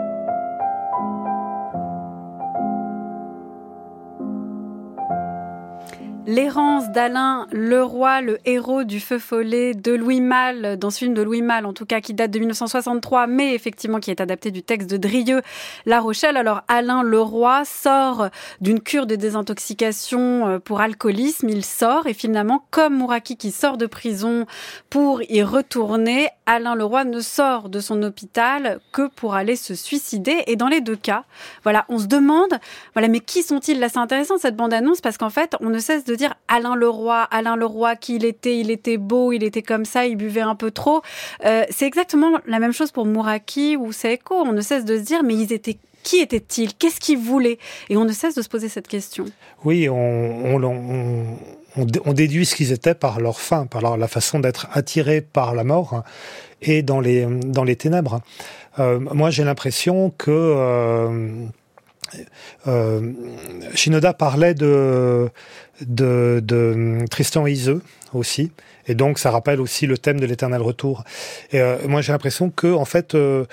L'errance d'Alain Leroy, le héros du feu follet de Louis Malle, dans ce film de Louis Malle, en tout cas, qui date de 1963, mais effectivement qui est adapté du texte de Drieux La Rochelle. Alors, Alain Leroy sort d'une cure de désintoxication euh, pour alcoolisme. Il sort et finalement, comme Mouraki qui sort de prison pour y retourner, Alain Leroy ne sort de son hôpital que pour aller se suicider. Et dans les deux cas, voilà, on se demande, voilà, mais qui sont-ils? Là, c'est intéressant cette bande-annonce parce qu'en fait, on ne cesse de dire Alain Leroy, Alain Leroy, qui il était, il était beau, il était comme ça, il buvait un peu trop. Euh, c'est exactement la même chose pour Mouraki ou Seiko. On ne cesse de se dire, mais ils étaient qui était-il Qu'est-ce qu'ils voulaient? Et on ne cesse de se poser cette question. Oui, on, déduit ce qu'ils étaient par leur fin, par la façon d'être attirés par la mort et dans les, ténèbres. Euh, moi, j'ai l'impression que euh, Shinoda parlait de, de, de Tristan Iseux aussi, et donc ça rappelle aussi le thème de l'éternel retour. Et euh, moi j'ai l'impression que en fait euh,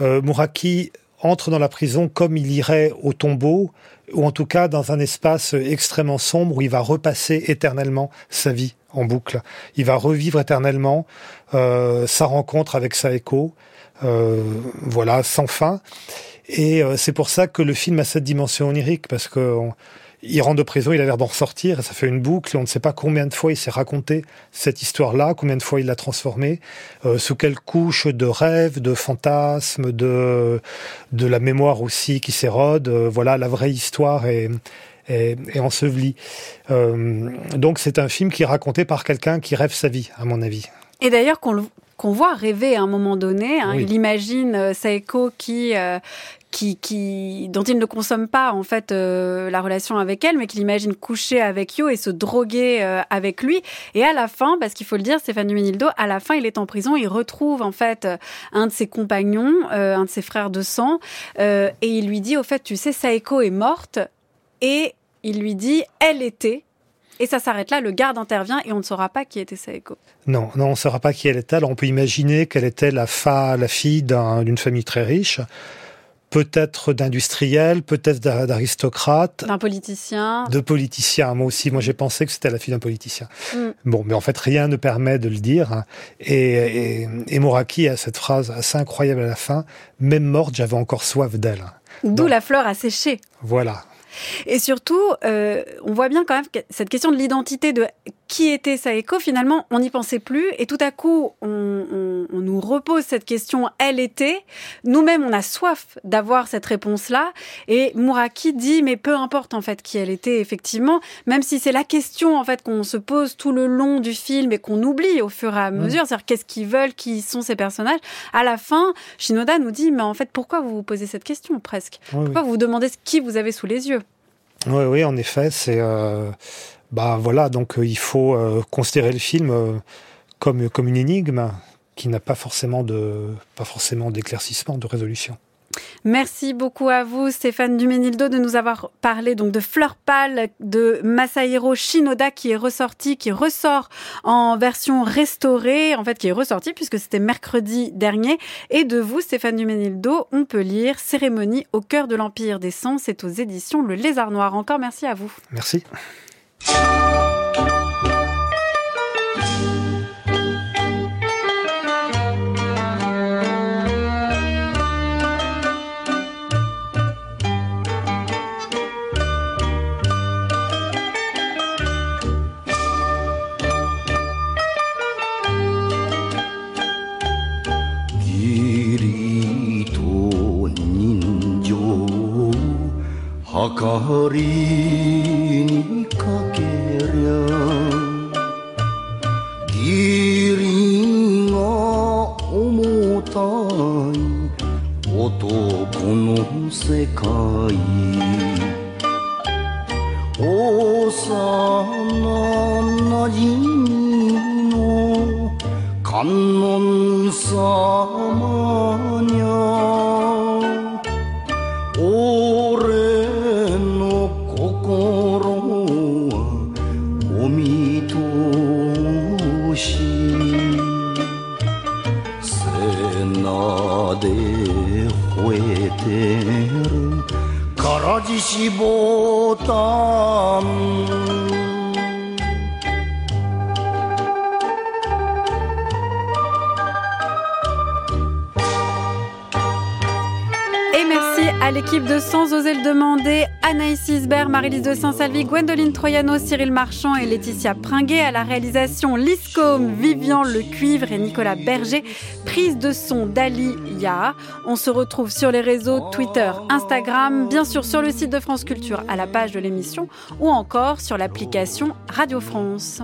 euh, Muraki entre dans la prison comme il irait au tombeau, ou en tout cas dans un espace extrêmement sombre où il va repasser éternellement sa vie en boucle. Il va revivre éternellement euh, sa rencontre avec Saeko, euh, voilà, sans fin. Et c'est pour ça que le film a cette dimension onirique, parce que il rentre de prison, il a l'air d'en ressortir, et ça fait une boucle, et on ne sait pas combien de fois il s'est raconté cette histoire-là, combien de fois il l'a transformée, euh, sous quelle couche de rêves, de fantasmes, de, de la mémoire aussi qui s'érode. Euh, voilà, la vraie histoire est, est, est ensevelie. Euh, donc c'est un film qui est raconté par quelqu'un qui rêve sa vie, à mon avis. Et d'ailleurs, qu'on qu'on voit rêver à un moment donné. Hein. Il imagine euh, Saeko qui, euh, qui, dont il ne consomme pas en fait euh, la relation avec elle, mais qu'il imagine coucher avec Yo et se droguer avec lui. Et à la fin, parce qu'il faut le dire, Stéphane Duménildo, à la fin, il est en prison, il retrouve en fait un de ses compagnons, un de ses frères de sang, et il lui dit au fait, tu sais, Saeko est morte, et il lui dit, elle était et ça s'arrête là, le garde intervient et on ne saura pas qui était Saeko. Non, non, on ne saura pas qui elle était. Alors on peut imaginer qu'elle était la fille d'une famille très riche, peut-être d'industriel, peut-être d'aristocrate. D'un politicien. De politicien. Moi aussi, moi j'ai pensé que c'était la fille d'un politicien. Mm. Bon, mais en fait, rien ne permet de le dire. Et, et, et Moraki a cette phrase assez incroyable à la fin. Même morte, j'avais encore soif d'elle. D'où la fleur a séché. Voilà. Et surtout, euh, on voit bien quand même cette question de l'identité de qui était Saeko, finalement, on n'y pensait plus. Et tout à coup, on, nous repose cette question, elle était. Nous-mêmes, on a soif d'avoir cette réponse-là. Et Mouraki dit, mais peu importe en fait qui elle était, effectivement, même si c'est la question en fait qu'on se pose tout le long du film et qu'on oublie au fur et à mesure, c'est-à-dire qu'est-ce qu'ils veulent, qui sont ces personnages. À la fin, Shinoda nous dit, mais en fait, pourquoi vous vous posez cette question presque? Pourquoi vous vous demandez qui vous avez sous les yeux? Oui, oui, en effet, c'est euh, bah voilà, donc euh, il faut euh, considérer le film comme comme une énigme qui n'a pas forcément de pas forcément d'éclaircissement, de résolution. Merci beaucoup à vous, Stéphane Duménildo, de nous avoir parlé donc de Fleur Pâle de Masahiro Shinoda qui est ressorti, qui ressort en version restaurée, en fait qui est ressorti puisque c'était mercredi dernier. Et de vous, Stéphane Duménildo, on peut lire Cérémonie au cœur de l'Empire des Sens. C'est aux éditions Le Lézard Noir. Encore merci à vous. Merci. 明かりにかけりゃ義理が重たい男の世界。幼なじみの観 Et merci à l'équipe de Sans oser le demander, Anaïs Isbert, Marie-Lise de Saint-Salvi, Gwendoline Troyano, Cyril Marchand et Laetitia Pringuet. À la réalisation, Liscom, Vivian Le Cuivre et Nicolas Berger. Prise de son d'Ali Ya. On se retrouve sur les réseaux Twitter, Instagram, bien sûr sur le site de France Culture à la page de l'émission ou encore sur l'application Radio France.